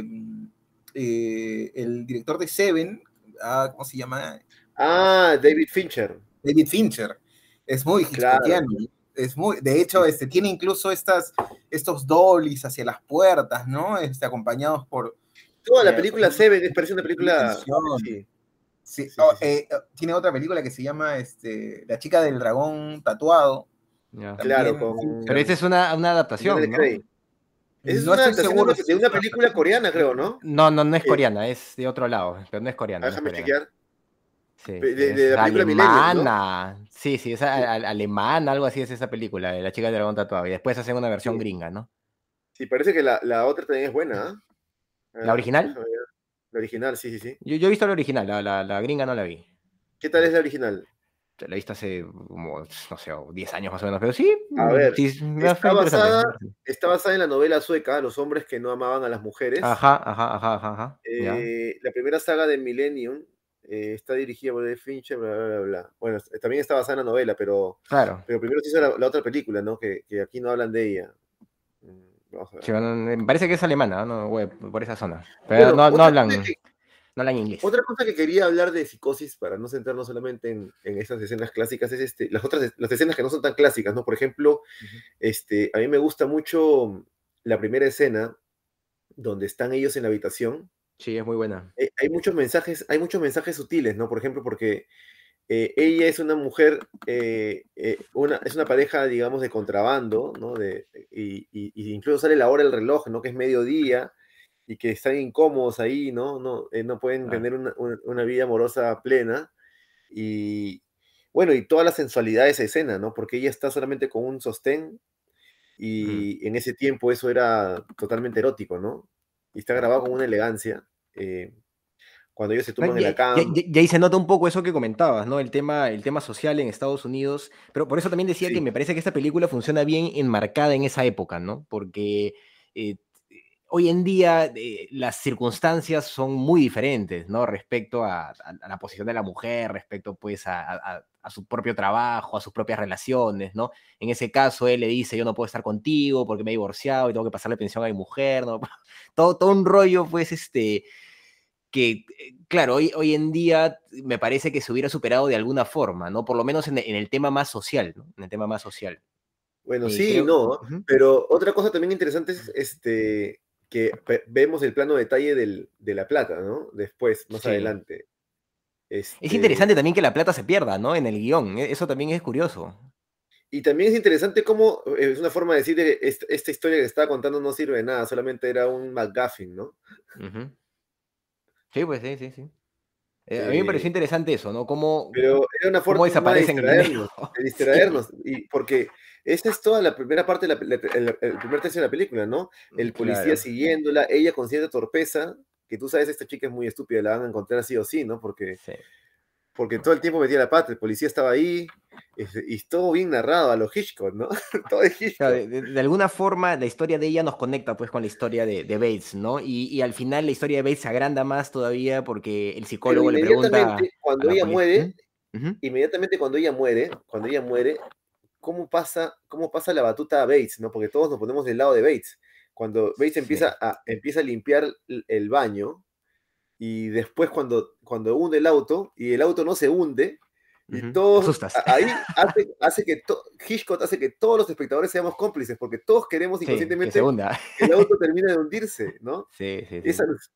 eh, el director de Seven, ah, ¿cómo se llama? Ah, David Fincher. David Fincher. Es muy Claro. Es muy, de hecho, este, tiene incluso estas, estos dollies hacia las puertas, ¿no? Este, acompañados por... Toda la Eh, película Seven es- parece una película. Sí. Sí, Sí, oh, eh, eh, tiene otra película que se llama este, La chica del dragón tatuado. Claro, con. Pero esta es una, una adaptación, ¿no? Es No una estoy seguro de película coreana, creo, ¿no? No, no, no es coreana, es de otro lado, pero no es coreana. no es Déjame coreana. chequear. Sí, De- la película alemana. Sí, sí, es a- a- alemana, algo así es esa película, de la chica del dragón tatuado. Y después hacen una versión Sí. gringa, ¿no? Sí, parece que la, la otra también es buena. ¿ah? ¿La Ah, original? La original, sí, sí, sí. Yo, yo he visto la original, la, la, la gringa no la vi. ¿Qué tal es la original? La he visto hace como, no sé, 10 años más o menos, pero sí. A ver, sí, está basada-. Está basada en la novela sueca Los hombres que no amaban a las mujeres. Ajá, ajá, ajá, ajá. ajá. Eh, la primera saga de Millennium eh, está dirigida por Fincher, bla, bla, bla, bla. Bueno, también está basada en la novela, pero, Claro. pero primero se hizo la, la otra película, ¿no? Que, que aquí no hablan de ella. Mm, Vamos a ver. Sí, bueno, me parece que es alemana, ¿no? Güey, por esa zona. Bueno, Pero no, hablan, que- no hablan inglés. Otra cosa que quería hablar de psicosis, para no centrarnos solamente en, en esas escenas clásicas, es este, las otras las escenas que no son tan clásicas, ¿no? Por ejemplo, este, a mí me gusta mucho la primera escena donde están ellos en la habitación. Sí, es muy buena. Eh, hay muchos mensajes, hay muchos mensajes sutiles, ¿no? Por ejemplo, porque eh, ella es una mujer, eh, una, es una pareja, digamos, de contrabando, ¿no? De, y, y- y incluso sale la hora del reloj, ¿no? Que es mediodía y que están incómodos ahí, ¿no? No, no pueden tener una, una- una vida amorosa plena. Y bueno, y toda la sensualidad de esa escena, ¿no? Porque ella está solamente con un sostén y en ese tiempo eso era totalmente erótico, ¿no? Y está grabado con una elegancia. Eh, cuando ellos se tumban en la cama. y- y ahí se nota un poco eso que comentabas, ¿no? El tema, el tema social en Estados Unidos. Pero por eso también decía Sí. que me parece que esta película funciona bien enmarcada en esa época, ¿no? Porque eh, hoy en día eh, las circunstancias son muy diferentes, ¿no? Respecto a, a- a la posición de la mujer, respecto pues a, su propio trabajo, a sus propias relaciones, ¿no? En ese caso él le dice, yo no puedo estar contigo porque me he divorciado y tengo que pasarle pensión a mi mujer, ¿no? Todo, todo un rollo, pues, este, que, eh, claro, hoy, hoy en día me parece que se hubiera superado de alguna forma, ¿no? Por lo menos en, en el tema más social, ¿no? En el tema más social. Bueno, Y sí, creo- no, pero otra cosa también interesante es este, que vemos el plano detalle del- de la plata, ¿no? Después, más Sí. adelante. Es Este, interesante también que la plata se pierda, ¿no? En el guion. e- Eso también es curioso. Y también es interesante cómo eh, es una forma de decir que esta, historia que estaba contando no sirve de nada, solamente era un McGuffin, ¿no? Sí, pues sí, sí, sí. Eh, a mí me pareció Eh, interesante eso, ¿no? Cómo, Pero era una forma, de desaparecen dinero. distraernos, de distraernos, y porque esta es toda la primera parte, de la, la- el, el primer tercio de la película, ¿no? El policía Claro. siguiéndola, ella con cierta torpeza, que tú sabes, esta chica es muy estúpida, la van a encontrar sí o sí, ¿no? Porque, Sí. Porque todo el tiempo metía la pata, el policía estaba ahí, este, y todo bien narrado a los Hitchcock, ¿no? todo es Hitchcock. Claro, de, de- de alguna forma la historia de ella nos conecta pues con la historia de, de Bates, ¿no? Y, y al final la historia de Bates se agranda más todavía porque el Pero psicólogo le pregunta cuando la ella muere, Ujú. inmediatamente cuando ella muere, cuando ella muere, ¿cómo pasa, cómo pasa la batuta a Bates, no? Porque todos nos ponemos del lado de Bates. Cuando Bates Sí. empieza, a, empieza a limpiar el baño, y después cuando, cuando hunde el auto y el auto no se hunde, y Ujú. todos, Asustas. a- ahí hace, hace que to- Hitchcock hace que todos los espectadores seamos cómplices, porque todos queremos Sí, que inconscientemente hunda. que el auto termine de hundirse, ¿no? Sí, sí, sí. Esa luz-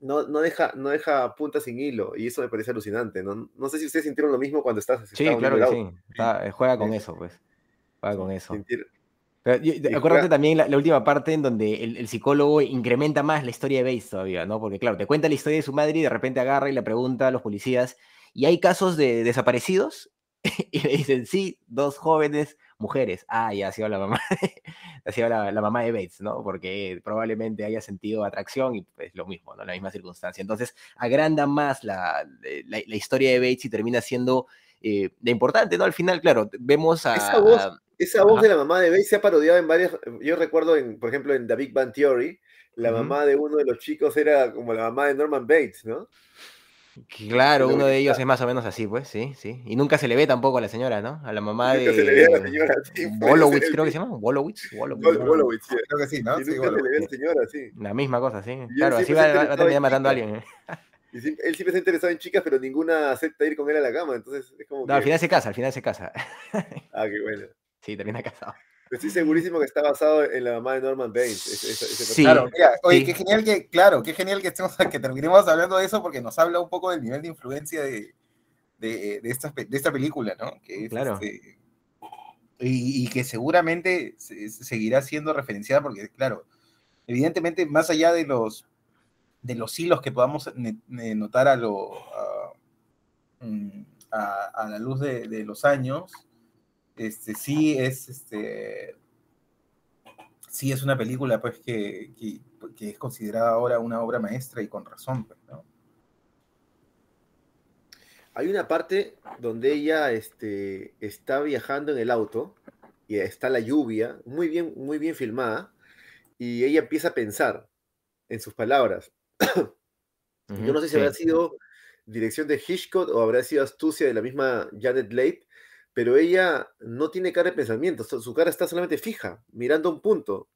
no, no, deja, no deja punta sin hilo, y eso me parece alucinante, ¿no? No sé si ustedes sintieron lo mismo cuando estás Sí, claro que el auto. sí. Está- eh, juega con Sí. eso, pues. Juega con eso. Sentir- Pero yo- Y acuérdate también la, la última parte en donde el, el psicólogo incrementa más la historia de Bates todavía, ¿no? Porque claro, te cuenta la historia de su madre y de repente agarra y le pregunta a los policías, ¿y hay casos de desaparecidos? Y le dicen, sí, dos jóvenes mujeres. Ah, ya ha sido la mamá, ha sido la, la mamá de Bates, ¿no? Porque probablemente haya sentido atracción y es lo mismo, ¿no? La misma circunstancia. Entonces, agranda más la, la- la historia de Bates y termina siendo eh, de importante, ¿no? Al final, claro, vemos a... Esa voz- a- Esa voz Ajá. de la mamá de Bates se ha parodiado en varias. Yo recuerdo, en, por ejemplo, en The Big Bang Theory, la mamá de uno de los chicos era como la mamá de Norman Bates, ¿no? Claro, uno de ellos es más o menos así, pues, sí, sí. Y nunca se le ve tampoco a la señora, ¿no? A la mamá Nunca de se le ve a la señora, sí, Wolowitz, creo que se llama. Wolowitz, Wolowitz, sí. Creo que sí, ¿no? Y Sí, nunca se le ve a la señora, sí. La misma cosa, sí. Claro, así va, va- a terminar matando a alguien. ¿eh? Y él siempre se ha interesado en chicas, pero ninguna acepta ir con él a la cama. Entonces es como. No, al que- final se casa, al final se casa. Ah, qué bueno. Sí, termina casado. Estoy segurísimo que está basado en la mamá de Norman Bates. ese- ese- ese Sí. Claro, mira, oye, Sí. qué genial que, claro, qué genial que estemos, que terminemos hablando de eso porque nos habla un poco del nivel de influencia de, de, de esta, de esta película, ¿no? Que es, Claro. este, y, y que seguramente se- se seguirá siendo referenciada porque, claro, evidentemente, más allá de los de los hilos que podamos ne- ne- notar a lo a, mm, a- a la luz de, de los años, este sí es este sí es una película pues que, que, que es considerada ahora una obra maestra y con razón, pues, ¿no? Hay una parte donde ella este, está viajando en el auto y está la lluvia, muy bien, muy bien filmada, y ella empieza a pensar en sus palabras. Yo no sé si Sí. habrá sido dirección de Hitchcock o habrá sido astucia de la misma Janet Leigh, pero ella no tiene cara de pensamiento, su cara está solamente fija, mirando un punto,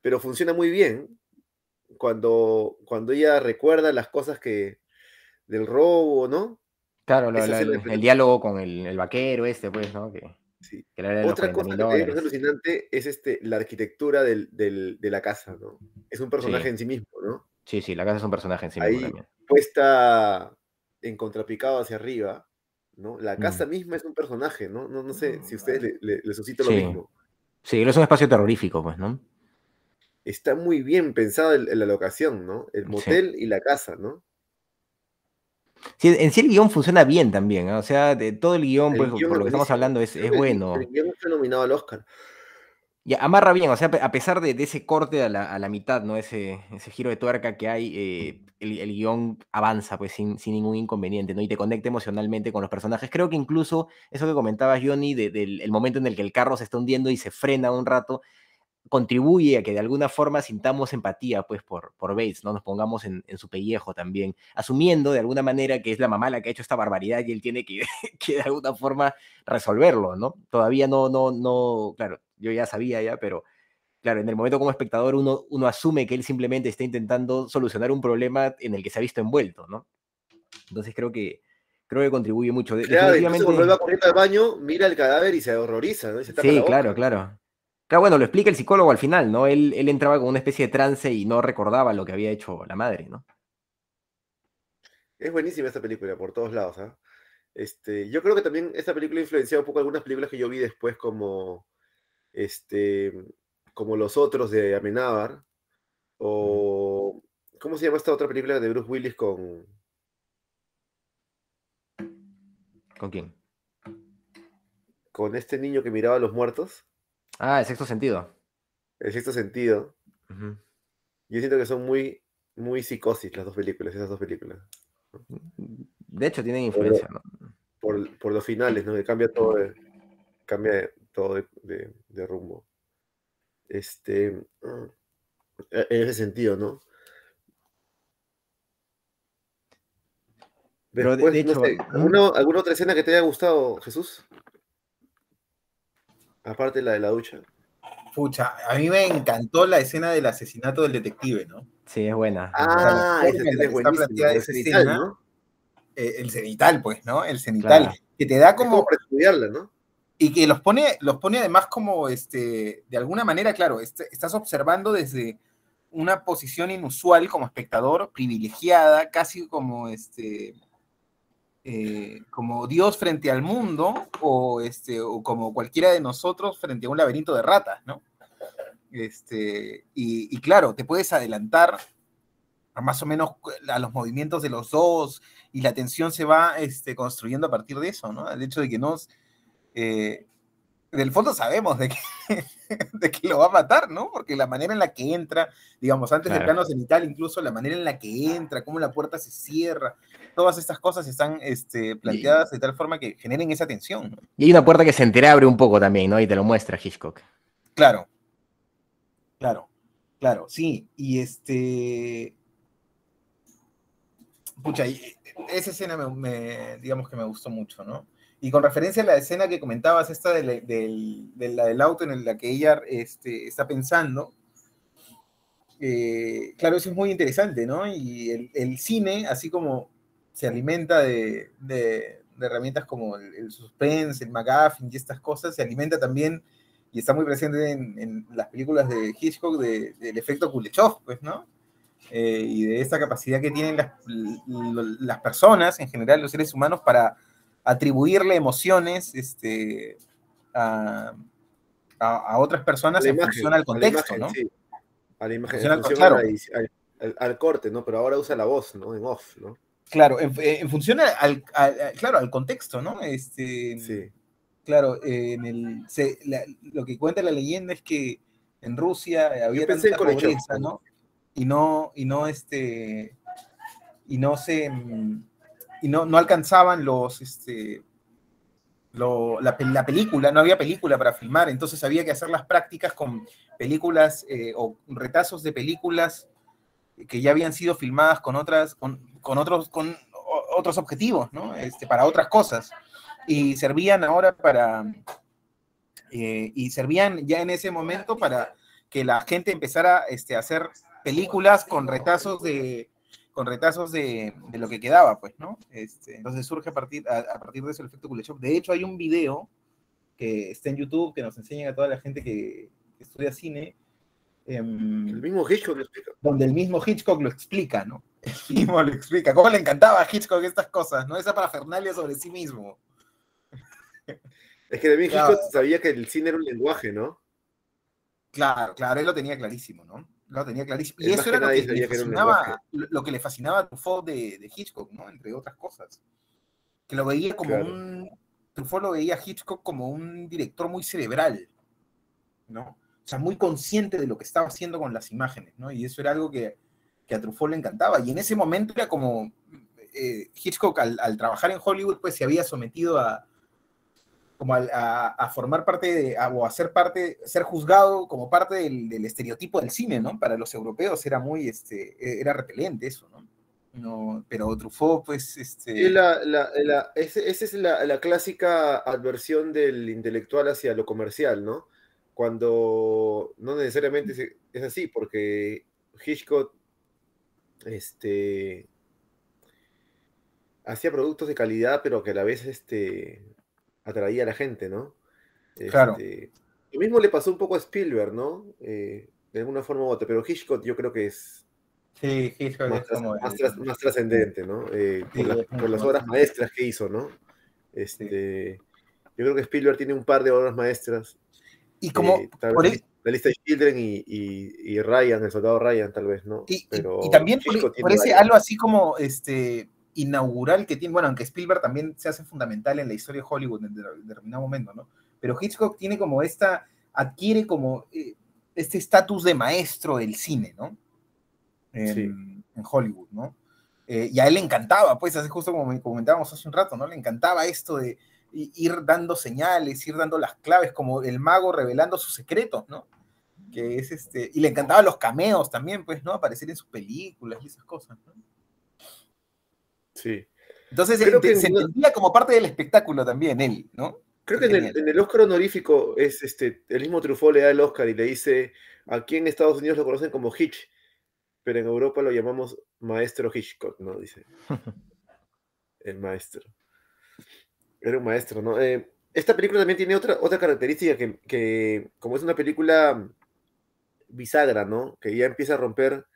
pero funciona muy bien cuando, cuando ella recuerda las cosas que del robo, ¿no? Claro, la- el, diálogo con el, el vaquero este, pues, ¿no? Que, Sí. que Otra 40 cosa que es alucinante es este, la arquitectura del- del- de la casa, ¿no? Es un personaje Sí. en sí mismo, ¿no? Sí, sí, la casa es un personaje en sí mismo Ahí también. puesta en contrapicado hacia arriba, ¿no? La Mm. casa misma es un personaje, ¿no? No, no sé si a ustedes le, le- les suscita lo mismo. Sí, es un espacio terrorífico, pues, ¿no? Está muy bien pensada la locación, ¿no? El motel y la casa, ¿no? Sí, en sí el guion funciona bien también, ¿no? O sea, de todo el guion, El pues, guion por lo que estamos hablando, es, es el- bueno. El guion fue nominado al Oscar. Y amarra bien, o sea, a pesar de, ese corte a la, a la mitad, ¿no? Ese, ese giro de tuerca que hay, eh, el, el guion avanza, pues, sin, sin ningún inconveniente, ¿no? Y te conecta emocionalmente con los personajes. Creo que incluso eso que comentabas, Johnny, de- del el momento en el que el carro se está hundiendo y se frena un rato, contribuye a que de alguna forma sintamos empatía, pues, por, por Bates, ¿no? Nos pongamos en, en su pellejo también, asumiendo de alguna manera que es la mamá la que ha hecho esta barbaridad y él tiene que, que de alguna forma resolverlo, ¿no? Todavía no, no, no, claro, yo ya sabía ya, pero claro, en el momento como espectador uno, uno asume que él simplemente está intentando solucionar un problema en el que se ha visto envuelto, ¿no? Entonces creo que, creo que contribuye mucho. Claro, definitivamente- cuando él va corriendo al baño, mira el cadáver y se horroriza, ¿no? Y se tapa la Sí, boca. claro, claro. Claro, bueno, lo explica el psicólogo al final, ¿no? Él, él entraba con una especie de trance y no recordaba lo que había hecho la madre, ¿no? Es buenísima esta película por todos lados, ¿ah? Este, yo creo que también esta película ha influenciado un poco algunas películas que yo vi después como este como Los Otros de Amenábar o ¿cómo se llama esta otra película de Bruce Willis con ¿Con quién? con este niño que miraba a los muertos? Ah, el sexto sentido. El sexto sentido. Yo siento que son muy muy psicosis las dos películas, esas dos películas. De hecho, tienen influencia, ¿no? Por, por los finales, ¿no? Que cambia todo de, cambia todo de, de- de rumbo. Este, mm, e- en ese sentido, ¿no? Pero de- no hecho, sé. ¿alguna, alguna otra escena que te haya gustado, Jesús? Aparte de la de la ducha. Pucha, a mí me encantó la escena del asesinato del detective, ¿no? Sí, es buena. Ah, esa escena es buenísima. El esa cenital, escena, ¿no? eh, el cenital, pues, ¿no? El cenital, Claro. que te da como como, para estudiarla, ¿no? y que los pone, los pone además como, este, de alguna manera, claro, est- estás observando desde una posición inusual como espectador, privilegiada, casi como, este, eh, como Dios frente al mundo, o, este, o como cualquiera de nosotros frente a un laberinto de ratas, ¿no? Este, y, claro, te puedes adelantar más o menos a los movimientos de los dos y la tensión se va este, construyendo a partir de eso, ¿no? El hecho de que nos... Eh, del fondo sabemos de que, de que lo va a matar, ¿no? Porque la manera en la que entra, digamos, antes del Claro. plano cenital, incluso la manera en la que entra, cómo la puerta se cierra, todas estas cosas están este, planteadas de tal forma que generen esa tensión, ¿no? Y hay una puerta que se entreabre un poco también, ¿no? Y te lo muestra Hitchcock. Claro. Claro. Claro, sí. Y este. Pucha, y esa escena me, me- digamos que me gustó mucho, ¿no? Y con referencia a la escena que comentabas, esta de la del, de la del auto en la que ella este, está pensando, eh, claro, eso es muy interesante, ¿no? Y el, el cine, así como se alimenta de, de- de herramientas como el, el suspense, el McGuffin y estas cosas, se alimenta también y está muy presente en, en las películas de Hitchcock de- del efecto Kuleshov, pues, ¿no? Eh, y de esta capacidad que tienen las, las personas, en general los seres humanos, para atribuirle emociones este, a, a- a otras personas en función al a la contexto, imagen, ¿no? sí. A la imagen, en función claro. al, al- al corte, ¿no? Pero ahora usa la voz, ¿no? En off, ¿no? Claro, en, en función al, claro, al contexto, ¿no? Este, Sí. Claro, en el, se- la- lo que cuenta la leyenda es que en Rusia había tanta pobreza, ¿no? Y no, y no este, y no se, mm, y no, no alcanzaban los, este, lo- la, la película, no había película para filmar, entonces había que hacer las prácticas con películas eh, o retazos de películas que ya habían sido filmadas con otras, con, con otros, con otros objetivos, ¿no? Este, para otras cosas y servían ahora para, eh, y servían ya en ese momento para que la gente empezara este, a hacer películas con retazos de con retazos de, de lo que quedaba, pues, ¿no? Este, entonces surge a partir, a, a partir de eso el efecto Kuleshov. De hecho, hay un video que está en YouTube que nos enseña a toda la gente que, que estudia cine, em, El mismo Hitchcock lo explica. donde el mismo Hitchcock lo explica, ¿no? El mismo lo explica. ¿Cómo le encantaba a Hitchcock estas cosas, no? Esa parafernalia sobre sí mismo. Es que también Claro. Hitchcock sabía que el cine era un lenguaje, ¿no? Claro, claro, él lo tenía clarísimo, ¿no? Lo tenía clarísimo. Y eso era lo que, le fascinaba, lo lo que le fascinaba a Truffaut de, de Hitchcock, ¿no? Entre otras cosas. Que lo veía como Claro. un. Truffaut lo veía a Hitchcock como un director muy cerebral, ¿no? O sea, muy consciente de lo que estaba haciendo con las imágenes, ¿no? Y eso era algo que, que a Truffaut le encantaba. Y en ese momento era como. eh, Hitchcock, al, al trabajar en Hollywood, pues se había sometido a, como a, formar parte de, o a ser parte, ser juzgado como parte del, estereotipo del cine, ¿no? Para los europeos era muy, este, era repelente eso, ¿no? No, pero Truffaut, pues, este... Esa es la, clásica adversión del intelectual hacia lo comercial, ¿no? Cuando no necesariamente es, es así, porque Hitchcock este, hacía productos de calidad, pero que a la vez este, atraía a la gente, ¿no? Claro. Este, lo mismo le pasó un poco a Spielberg, ¿no? Eh, de alguna forma u otra, pero Hitchcock yo creo que es Sí, Hitchcock más, es como... más el- tras- más trascendente, ¿no? Eh, Sí, por, las- por obras maestras que hizo, ¿no? Este, Yo creo que Spielberg tiene un par de obras maestras. Y como... eh, por vez el- la lista de Children y, y- y Ryan, el soldado Ryan, tal vez, ¿no? Y, Pero y también por, ese varias. algo así como este inaugural que tiene, bueno, aunque Spielberg también se hace fundamental en la historia de Hollywood en de- determinado momento, ¿no? Pero Hitchcock tiene como esta, adquiere como eh, este estatus de maestro del cine, ¿no? En, Sí. en Hollywood, ¿no? Eh, y a él le encantaba, pues, así justo como comentábamos hace un rato, ¿no? Le encantaba esto de ir dando señales, ir dando las claves, como el mago revelando sus secretos, ¿no? que es este, y le encantaban los cameos también, pues, ¿no? Aparecer en sus películas y esas cosas, ¿no? Sí. Entonces Creo ente- que se no- entendía como parte del espectáculo también él, ¿no? Creo que en el, en el Oscar honorífico es este, el mismo Truffaut le da el Oscar y le dice, aquí en Estados Unidos lo conocen como Hitch. pero en Europa lo llamamos Maestro Hitchcock, ¿no? Dice. El maestro. Era un maestro, ¿no? Eh, esta película también tiene otra, otra característica que, que, como es una película bisagra, ¿no? Que ya empieza a romper,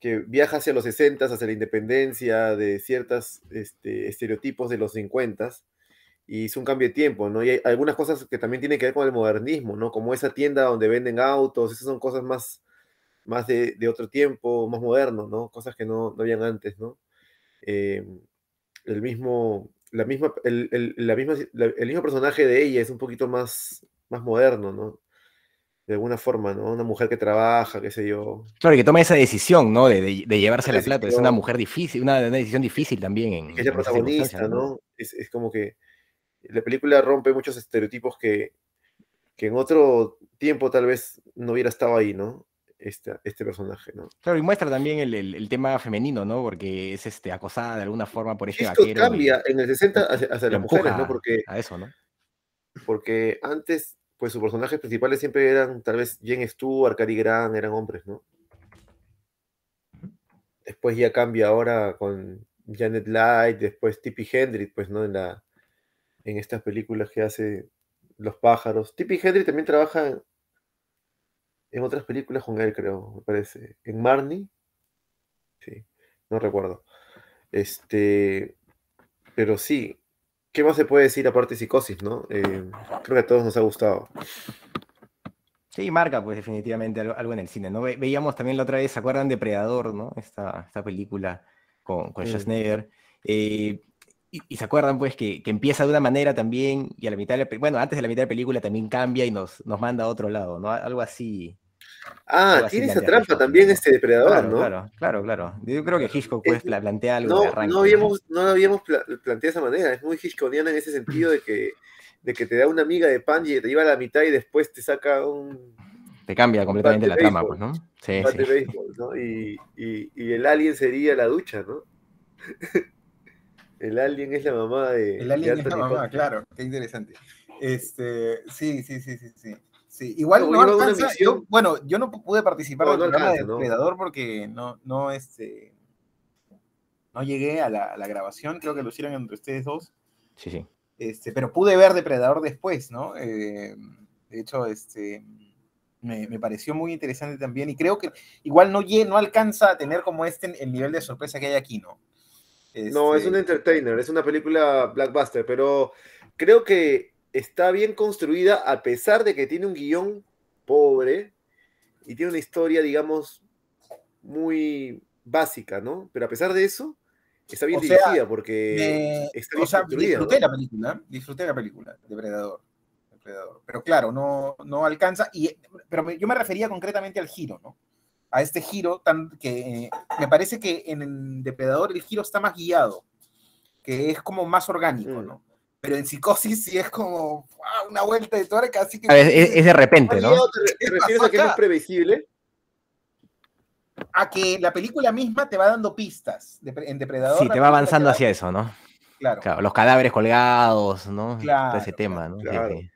que viaja hacia los 60, hacia la independencia de ciertos este, estereotipos de los 50 y es un cambio de tiempo, ¿no? Y hay algunas cosas que también tienen que ver con el modernismo, ¿no? Como esa tienda donde venden autos, esas son cosas más, más de, de otro tiempo, más moderno, ¿no? Cosas que no, no habían antes, ¿no? Eh, el mismo, la misma, el, el, la misma, la, el mismo personaje de ella es un poquito más, más moderno, ¿no? De alguna forma, ¿no? Una mujer que trabaja, qué sé yo. Claro, y que toma esa decisión, ¿no? De, de, de llevarse la plata. Es una mujer difícil, una, una decisión difícil también. En, que es la protagonista, ¿no? ¿no? Es, es como que la película rompe muchos estereotipos que, que en otro tiempo tal vez no hubiera estado ahí, ¿no? Este, este personaje, ¿no? Claro, y muestra también el, el, el, tema femenino, ¿no? Porque es este, acosada de alguna forma por este Esto vaquero. cambia en el 60 hacia, hacia las mujeres, ¿no? Porque, a eso, ¿no? Porque antes, pues sus personajes principales siempre eran, tal vez, Jane Stewart, Cary Grant, eran hombres, ¿no? Después ya cambia ahora con Janet Light, después Tippi Hendrix, pues, ¿no? En la, en estas películas que hace Los pájaros. Tippi Hendry también trabaja en otras películas con él, creo, me parece. En Marnie. Sí, no recuerdo. Este, pero sí. ¿Qué más se puede decir aparte de psicosis, no? Eh, creo que a todos nos ha gustado. Sí, marca pues definitivamente algo, algo, en el cine, ¿no? Ve, veíamos también la otra vez, ¿se acuerdan de Predador, no? Esta, esta película con, con Schwarzenegger. Eh, y, y, se acuerdan, pues, que, que, empieza de una manera también, y a la mitad de la, bueno, antes de la mitad de la película también cambia y nos, nos manda a otro lado, ¿no? Algo así. Ah, tiene esa trampa Hitchcock, también este depredador, claro, ¿no? Claro, claro, claro. Yo creo que Hitchcock pues, plantea algo no, de arranque. No habíamos, no habíamos planteado de esa manera, es muy Hitchcockiana en ese sentido de que, de que te da una amiga de pan y te lleva a la mitad y después te saca un... Te cambia completamente la trama, pues, ¿no? Sí, sí. Y, y, y el alien sería la ducha, ¿no? El alien es la mamá de. El alien de es la mamá, claro, qué interesante. Este, sí, sí, sí, sí, sí. Sí. Igual no, no alcanza, yo, bueno, yo no pude participar no, del no programa alcanza, de Depredador porque no, no, este, no llegué a la, a la, grabación, creo que lo hicieron entre ustedes dos. Sí, sí. Este, pero pude ver Depredador después, ¿no? Eh, de hecho, este, me, me, pareció muy interesante también y creo que igual no, no alcanza a tener como este el nivel de sorpresa que hay aquí, ¿no? Este... No, es un entertainer, es una película blockbuster, pero creo que está bien construida a pesar de que tiene un guion pobre y tiene una historia, digamos, muy básica, ¿no? Pero a pesar de eso, está bien o sea, dirigida porque me... está bien o sea, disfruté ¿no? la película, disfruté la película, Depredador. Depredador. Pero claro, no, no alcanza, y, pero yo me refería concretamente al giro, ¿no? a este giro tan que eh, me parece que en Depredador el giro está más guiado, que es como más orgánico, Mm. ¿no? Pero en Psicosis sí es como wow, una vuelta de tuerca, así que... A ver, es, es, de repente, ¿no? ¿Te, te refieres a que es más previsible? A que la película misma te va dando pistas en Depredador. Sí, te va avanzando hacia eso, ¿no? Claro. claro. Los cadáveres colgados, ¿no? Claro, Todo ese tema, ¿no? Claro. Sí, sí.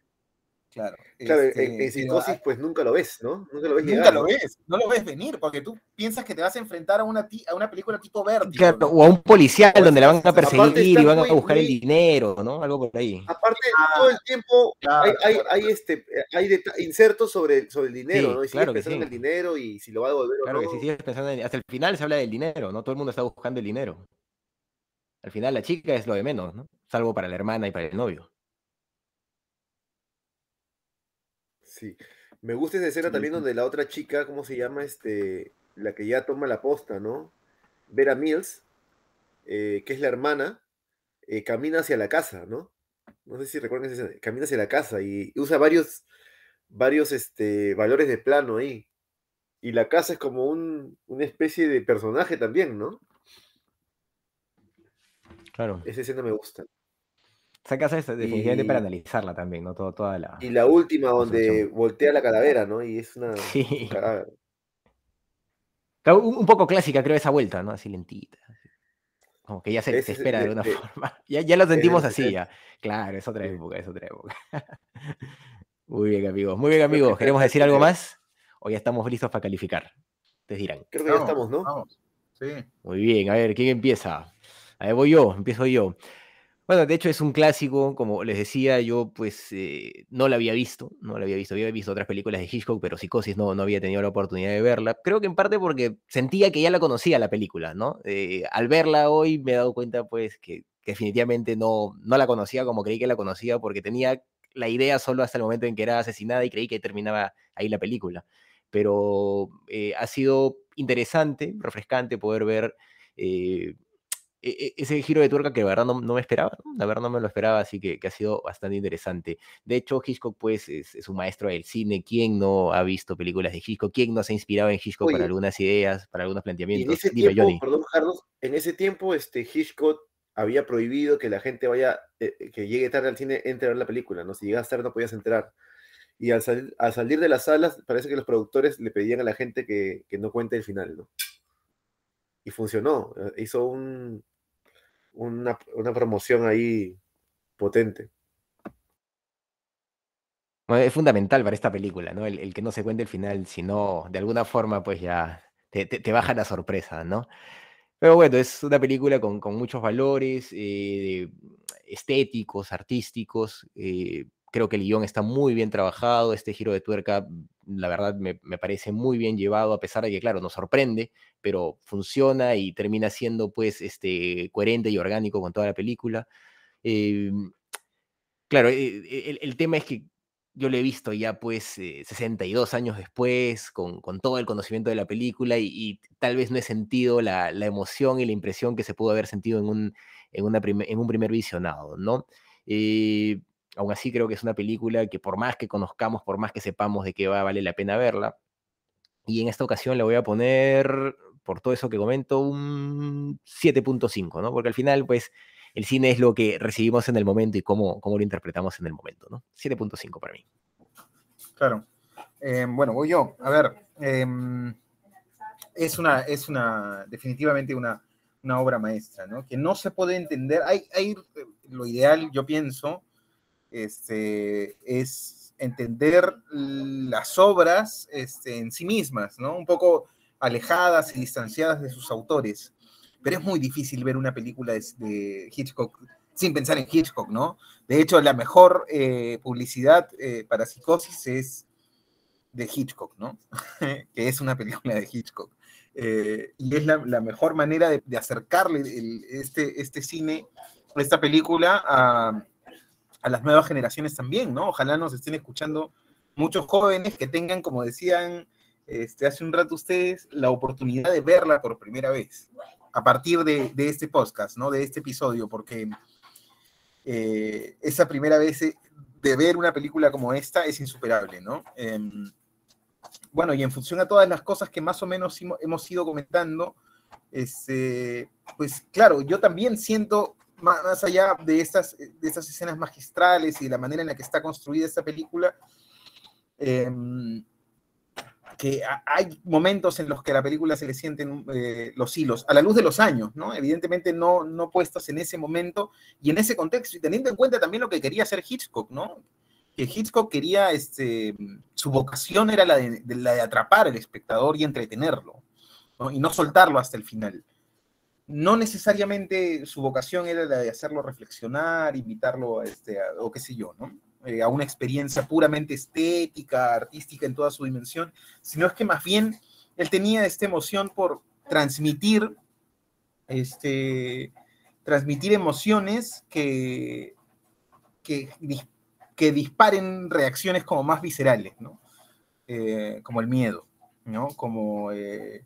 Claro, claro este, en, en, psicosis pues nunca lo ves, ¿no? Nunca lo ves Nunca llegar, lo ¿no? ves, no lo ves venir, porque tú piensas que te vas a enfrentar a una, a una película tipo verde. Claro, ¿no? o a un policial o donde la van a perseguir y van a buscar muy... el dinero, ¿no? Algo por ahí. Aparte, ah, todo el tiempo claro, hay, hay, hay, este, hay insertos sobre, sobre el dinero, sí, ¿no? Y claro sigues pensando sí. en el dinero y si lo va a devolver claro o no. que sí, sigues pensando en, hasta el final se habla del dinero, ¿no? Todo el mundo está buscando el dinero. Al final la chica es lo de menos, ¿no? Salvo para la hermana y para el novio. Sí. Me gusta esa escena también donde la otra chica, ¿cómo se llama? Este, la que ya toma la posta, ¿no? Vera Mills, eh, que es la hermana, eh, camina hacia la casa, ¿no? No sé si recuerdan esa escena. Camina hacia la casa y usa varios, varios este, valores de plano ahí. Y la casa es como un, una especie de personaje también, ¿no? Claro. Esa escena me gusta. Esa casa es definitivamente y... para analizarla también, ¿no? Todo, toda la. Y la última donde voltea la calavera, ¿no? Y es una. Sí. Claro, un poco clásica, creo, esa vuelta, ¿no? Así lentita. Como que ya se, se espera de, de alguna de, forma. Ya, ya, lo sentimos así, ya. Claro, es otra época, es otra época. Muy bien, amigos. Muy bien, amigos. ¿Queremos decir algo más? ¿O ya estamos listos para calificar? Ustedes dirán. Creo que ya estamos, ¿no? Vamos. Sí. Muy bien, a ver, ¿quién empieza? A ver, voy yo, empiezo yo. Bueno, de hecho es un clásico, como les decía, yo pues eh, no la había visto, no la había visto, había visto otras películas de Hitchcock, pero Psicosis no, no había tenido la oportunidad de verla. Creo que en parte porque sentía que ya la conocía la película, ¿no? Eh, al verla hoy me he dado cuenta pues que, definitivamente no, no la conocía como creí que la conocía, porque tenía la idea solo hasta el momento en que era asesinada y creí que terminaba ahí la película. Pero eh, ha sido interesante, refrescante poder ver eh, ese giro de tuerca que la verdad no, no me esperaba, ¿no? la verdad no me lo esperaba, así que, que ha sido bastante interesante. De hecho, Hitchcock pues es, es un maestro del cine, ¿quién no ha visto películas de Hitchcock? ¿Quién no se ha inspirado en Hitchcock para algunas ideas, para algunos Y en planteamientos? ese Dime, tiempo, Johnny. perdón, Carlos, en ese tiempo este, Hitchcock había prohibido que la gente vaya, eh, eh, que llegue tarde al cine, entre a ver la película, ¿no? Si llegas tarde no podías entrar. Y al, sal- al salir de las salas, parece que los productores le pedían a la gente que, que no cuente el final, ¿no? Y funcionó, eh, hizo un, una, una promoción ahí potente. Es fundamental para esta película, ¿no? El, el que no se cuente el final, sino de alguna forma, pues ya te, te- te baja la sorpresa, ¿no? Pero bueno, es una película con, con muchos valores eh, estéticos, artísticos. eh, creo que el guion está muy bien trabajado. Este giro de tuerca, la verdad, me, me parece muy bien llevado, a pesar de que, claro, nos sorprende, pero funciona y termina siendo, pues, este, coherente y orgánico con toda la película. Eh, Claro, eh, eh, el, tema es que yo lo he visto ya pues eh, 62 años después, con, con todo el conocimiento de la película y, tal vez no he sentido la, la emoción y la impresión que se pudo haber sentido en un, en una en un primer visionado, ¿no? Eh, aún así creo que es una película que por más que conozcamos, por más que sepamos de qué va, vale la pena verla. Y en esta ocasión le voy a poner, por todo eso que comento, un 7.5, ¿no? Porque al final, pues, el cine es lo que recibimos en el momento y cómo, cómo lo interpretamos en el momento, ¿no? 7.5 para mí. Claro. Eh, bueno, voy yo. A ver, em, es una, es una, definitivamente una, una obra maestra, ¿no? Que no se puede entender. Hay, hay, eh, lo ideal, yo pienso, este, es entender las obras este, en sí mismas, ¿no? Un poco alejadas y distanciadas de sus autores. Pero es muy difícil ver una película de, Hitchcock sin pensar en Hitchcock, ¿no? De hecho, la mejor eh, publicidad eh, para Psicosis es de Hitchcock, ¿no? que es una película de Hitchcock. Eh, y es la, mejor manera de, acercarle este, este cine, esta película a, a las nuevas generaciones también, ¿no? Ojalá nos estén escuchando muchos jóvenes que tengan, como decían este, hace un rato ustedes, la oportunidad de verla por primera vez, a partir de, este podcast, ¿no? De este episodio, porque eh, esa primera vez eh, de ver una película como esta es insuperable, ¿no? Em, bueno, y en función a todas las cosas que más o menos hemo- hemos ido comentando, este, pues claro, yo también siento, más, allá de estas, de estas escenas magistrales y de la manera en la que está construida esta película, em, que hay momentos en los que a la película se le sienten eh, los hilos, a la luz de los años, ¿no? Evidentemente no, no puestos en ese momento y en ese contexto, y teniendo en cuenta también lo que quería hacer Hitchcock, ¿no? Que Hitchcock quería, este, su vocación era la de, la de atrapar al espectador y entretenerlo. Y no soltarlo hasta el final. No necesariamente su vocación era la de hacerlo reflexionar, invitarlo a, este, a- o qué sé yo, ¿no? Eh, a una experiencia puramente estética, artística en toda su dimensión, sino es que más bien él tenía esta emoción por transmitir, este, transmitir emociones que, que, que disparen reacciones como más viscerales, ¿no? Eh, como el miedo, ¿no? Como eh,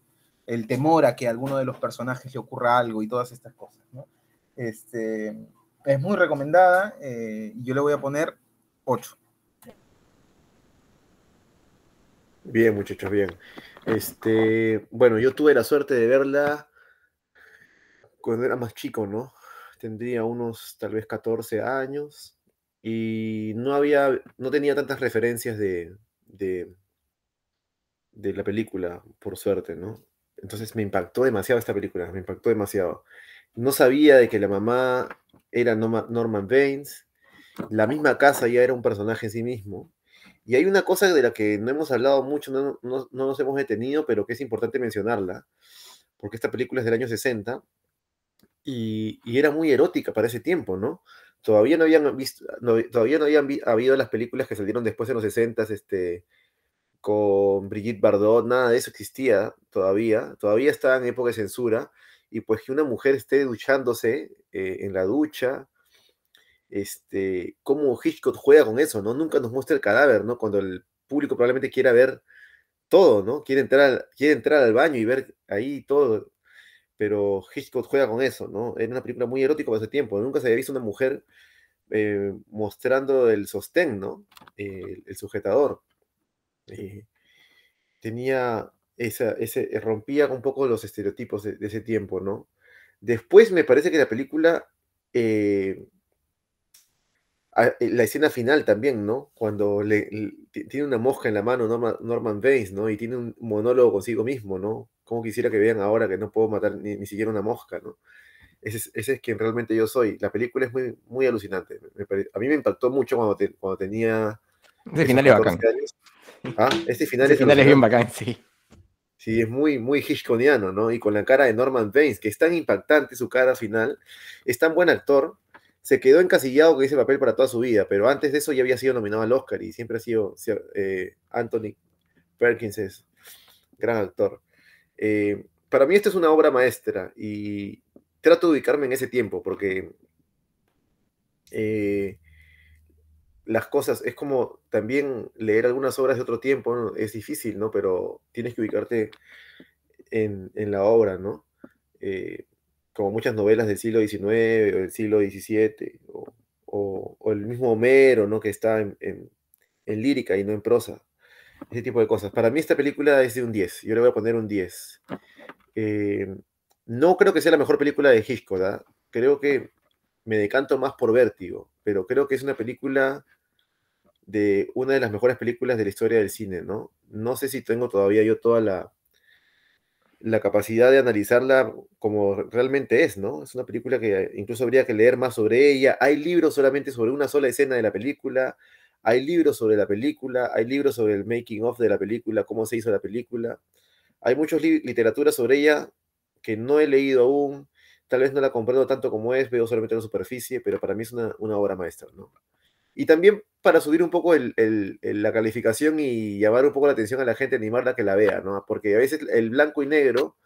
el temor a que a alguno de los personajes le ocurra algo y todas estas cosas, ¿no? Este, es muy recomendada eh, y yo le voy a poner 8. Bien, muchachos, bien. Este, bueno, yo tuve la suerte de verla cuando era más chico, ¿no? Tendría unos tal vez 14 años y no había, no tenía tantas referencias de, de, de la película, por suerte, ¿no? Entonces me impactó demasiado esta película, me impactó demasiado. No sabía de que la mamá era Norma- Norman Baines, la misma casa ya era un personaje en sí mismo. Y hay una cosa de la que no hemos hablado mucho, no, no- no nos hemos detenido, pero que es importante mencionarla, porque esta película es del año 60 y, era muy erótica para ese tiempo, ¿no? Todavía no habían visto, todavía no habían habido las películas que salieron después en los 60, este, con Brigitte Bardot, nada de eso existía todavía, todavía estaba en época de censura, y pues que una mujer esté duchándose eh, en la ducha, este, cómo Hitchcock juega con eso, ¿no? Nunca nos muestra el cadáver, ¿no? Cuando el público probablemente quiera ver todo, ¿no? Quiere entrar, al- quiere entrar al baño y ver ahí todo, pero Hitchcock juega con eso, ¿no? Era una película muy erótica para ese tiempo, nunca se había visto una mujer eh, mostrando el sostén, ¿no? El sujetador. Eh, tenía esa, ese, eh, rompía un poco los estereotipos de, de ese tiempo, ¿no? Después me parece que la película, eh, a- la escena final también, ¿no? Cuando le, le- ti- tiene una mosca en la mano Norman, Norman Bates, ¿no? Y tiene un monólogo consigo mismo, ¿no? Como quisiera que vean ahora que no puedo matar ni, ni siquiera una mosca, ¿no? Ese es, ese es quien realmente yo soy. La película es muy, muy alucinante. me a mí me impactó mucho cuando, te- cuando tenía esos final es bacán. 14 años. Ah, este final es final es bien bacán, sí. Sí, es muy, muy Hitchcockiano, ¿no? Y con la cara de Norman Bates, que es tan impactante su cara final, es tan buen actor, se quedó encasillado con ese papel para toda su vida, pero antes de eso ya había sido nominado al Oscar y siempre ha sido, si- eh, Anthony Perkins es gran actor. Eh, para mí esta es una obra maestra y trato de ubicarme en ese tiempo porque eh, las cosas, es como también leer algunas obras de otro tiempo, ¿no? Es difícil, ¿no? Pero tienes que ubicarte en, en la obra, ¿no? Eh, como muchas novelas del siglo XIX o del siglo XVII, o, o- o el mismo Homero, ¿no? Que está en, en- en lírica y no en prosa. Ese tipo de cosas. Para mí esta película es de un 10. Yo le voy a poner un 10. Eh, no creo que sea la mejor película de Hitchcock, ¿ah? Creo que me decanto más por Vértigo, pero creo que es una película de una de las mejores películas de la historia del cine, ¿no? No sé si tengo todavía yo toda la, la capacidad de analizarla como realmente es, ¿no? Es una película que incluso habría que leer más sobre ella. Hay libros solamente sobre una sola escena de la película, hay libros sobre la película, hay libros sobre el making of de la película, cómo se hizo la película. Hay muchos li- literatura sobre ella que no he leído aún, tal vez no la comprendo tanto como es, veo solamente la superficie, pero para mí es una, una obra maestra, ¿no? Y también para subir un poco el- la calificación y llamar un poco la atención a la gente, animarla a que la vea, ¿no? Porque a veces el blanco y negro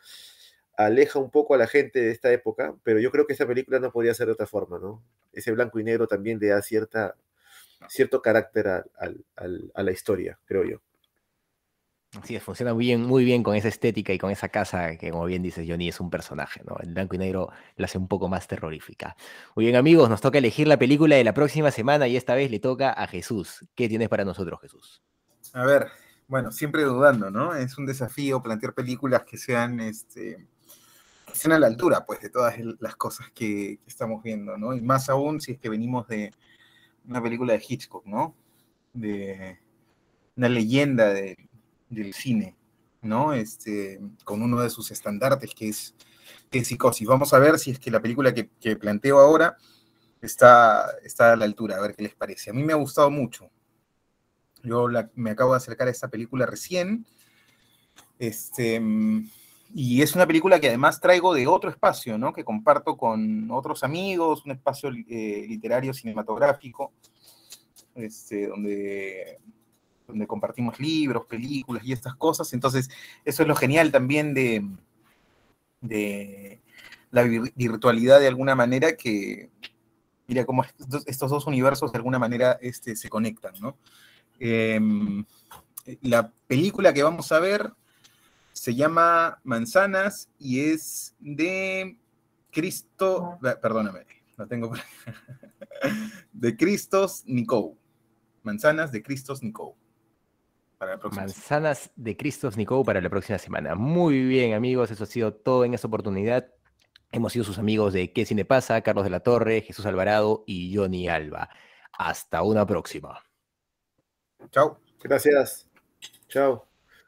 aleja un poco a la gente de esta época, pero yo creo que esta película no podía ser de otra forma, ¿no? Ese blanco y negro también le da cierta, cierto carácter a la historia, creo yo. Así es, funciona muy bien, muy bien con esa estética y con esa casa que, como bien dices, Johnny es un personaje, ¿no? El blanco y negro la hace un poco más terrorífica. Muy bien, amigos, nos toca elegir la película de la próxima semana y esta vez le toca a Jesús. ¿Qué tienes para nosotros, Jesús? A ver, bueno, siempre dudando, ¿no? Es un desafío plantear películas que sean, este, que sean a la altura, pues, de todas las cosas que estamos viendo, ¿no? Y más aún si es que venimos de una película de Hitchcock, ¿no? De una leyenda de- del cine, ¿no? Este, con uno de sus estandartes, que es, que es Psicosis. Vamos a ver si es que la película que, planteo ahora está, está a la altura, a ver qué les parece. A mí me ha gustado mucho. Yo me acabo de acercar a esta película recién. Este, y es una película que además traigo de otro espacio, ¿no? Que comparto con otros amigos, un espacio eh, literario cinematográfico, este, donde, donde compartimos libros, películas y estas cosas. Entonces, eso es lo genial también de, de la vir- virtualidad de alguna manera que, mira, cómo estos, estos dos universos de alguna manera este, se conectan, ¿no? Em, la película que vamos a ver se llama Manzanas y es de Cristo, eh, perdóname, lo tengo por acá. de Cristos Nicou. Manzanas de Cristos Nicou. Para la próxima. Manzanas de Cristos Nicou para la próxima semana. Muy bien, amigos, eso ha sido todo en esta oportunidad. Hemos sido sus amigos de ¿Qué Cine Pasa? Carlos de la Torre, Jesús Alvarado y Johnny Alba. Hasta una próxima. Chao. Gracias. Chao.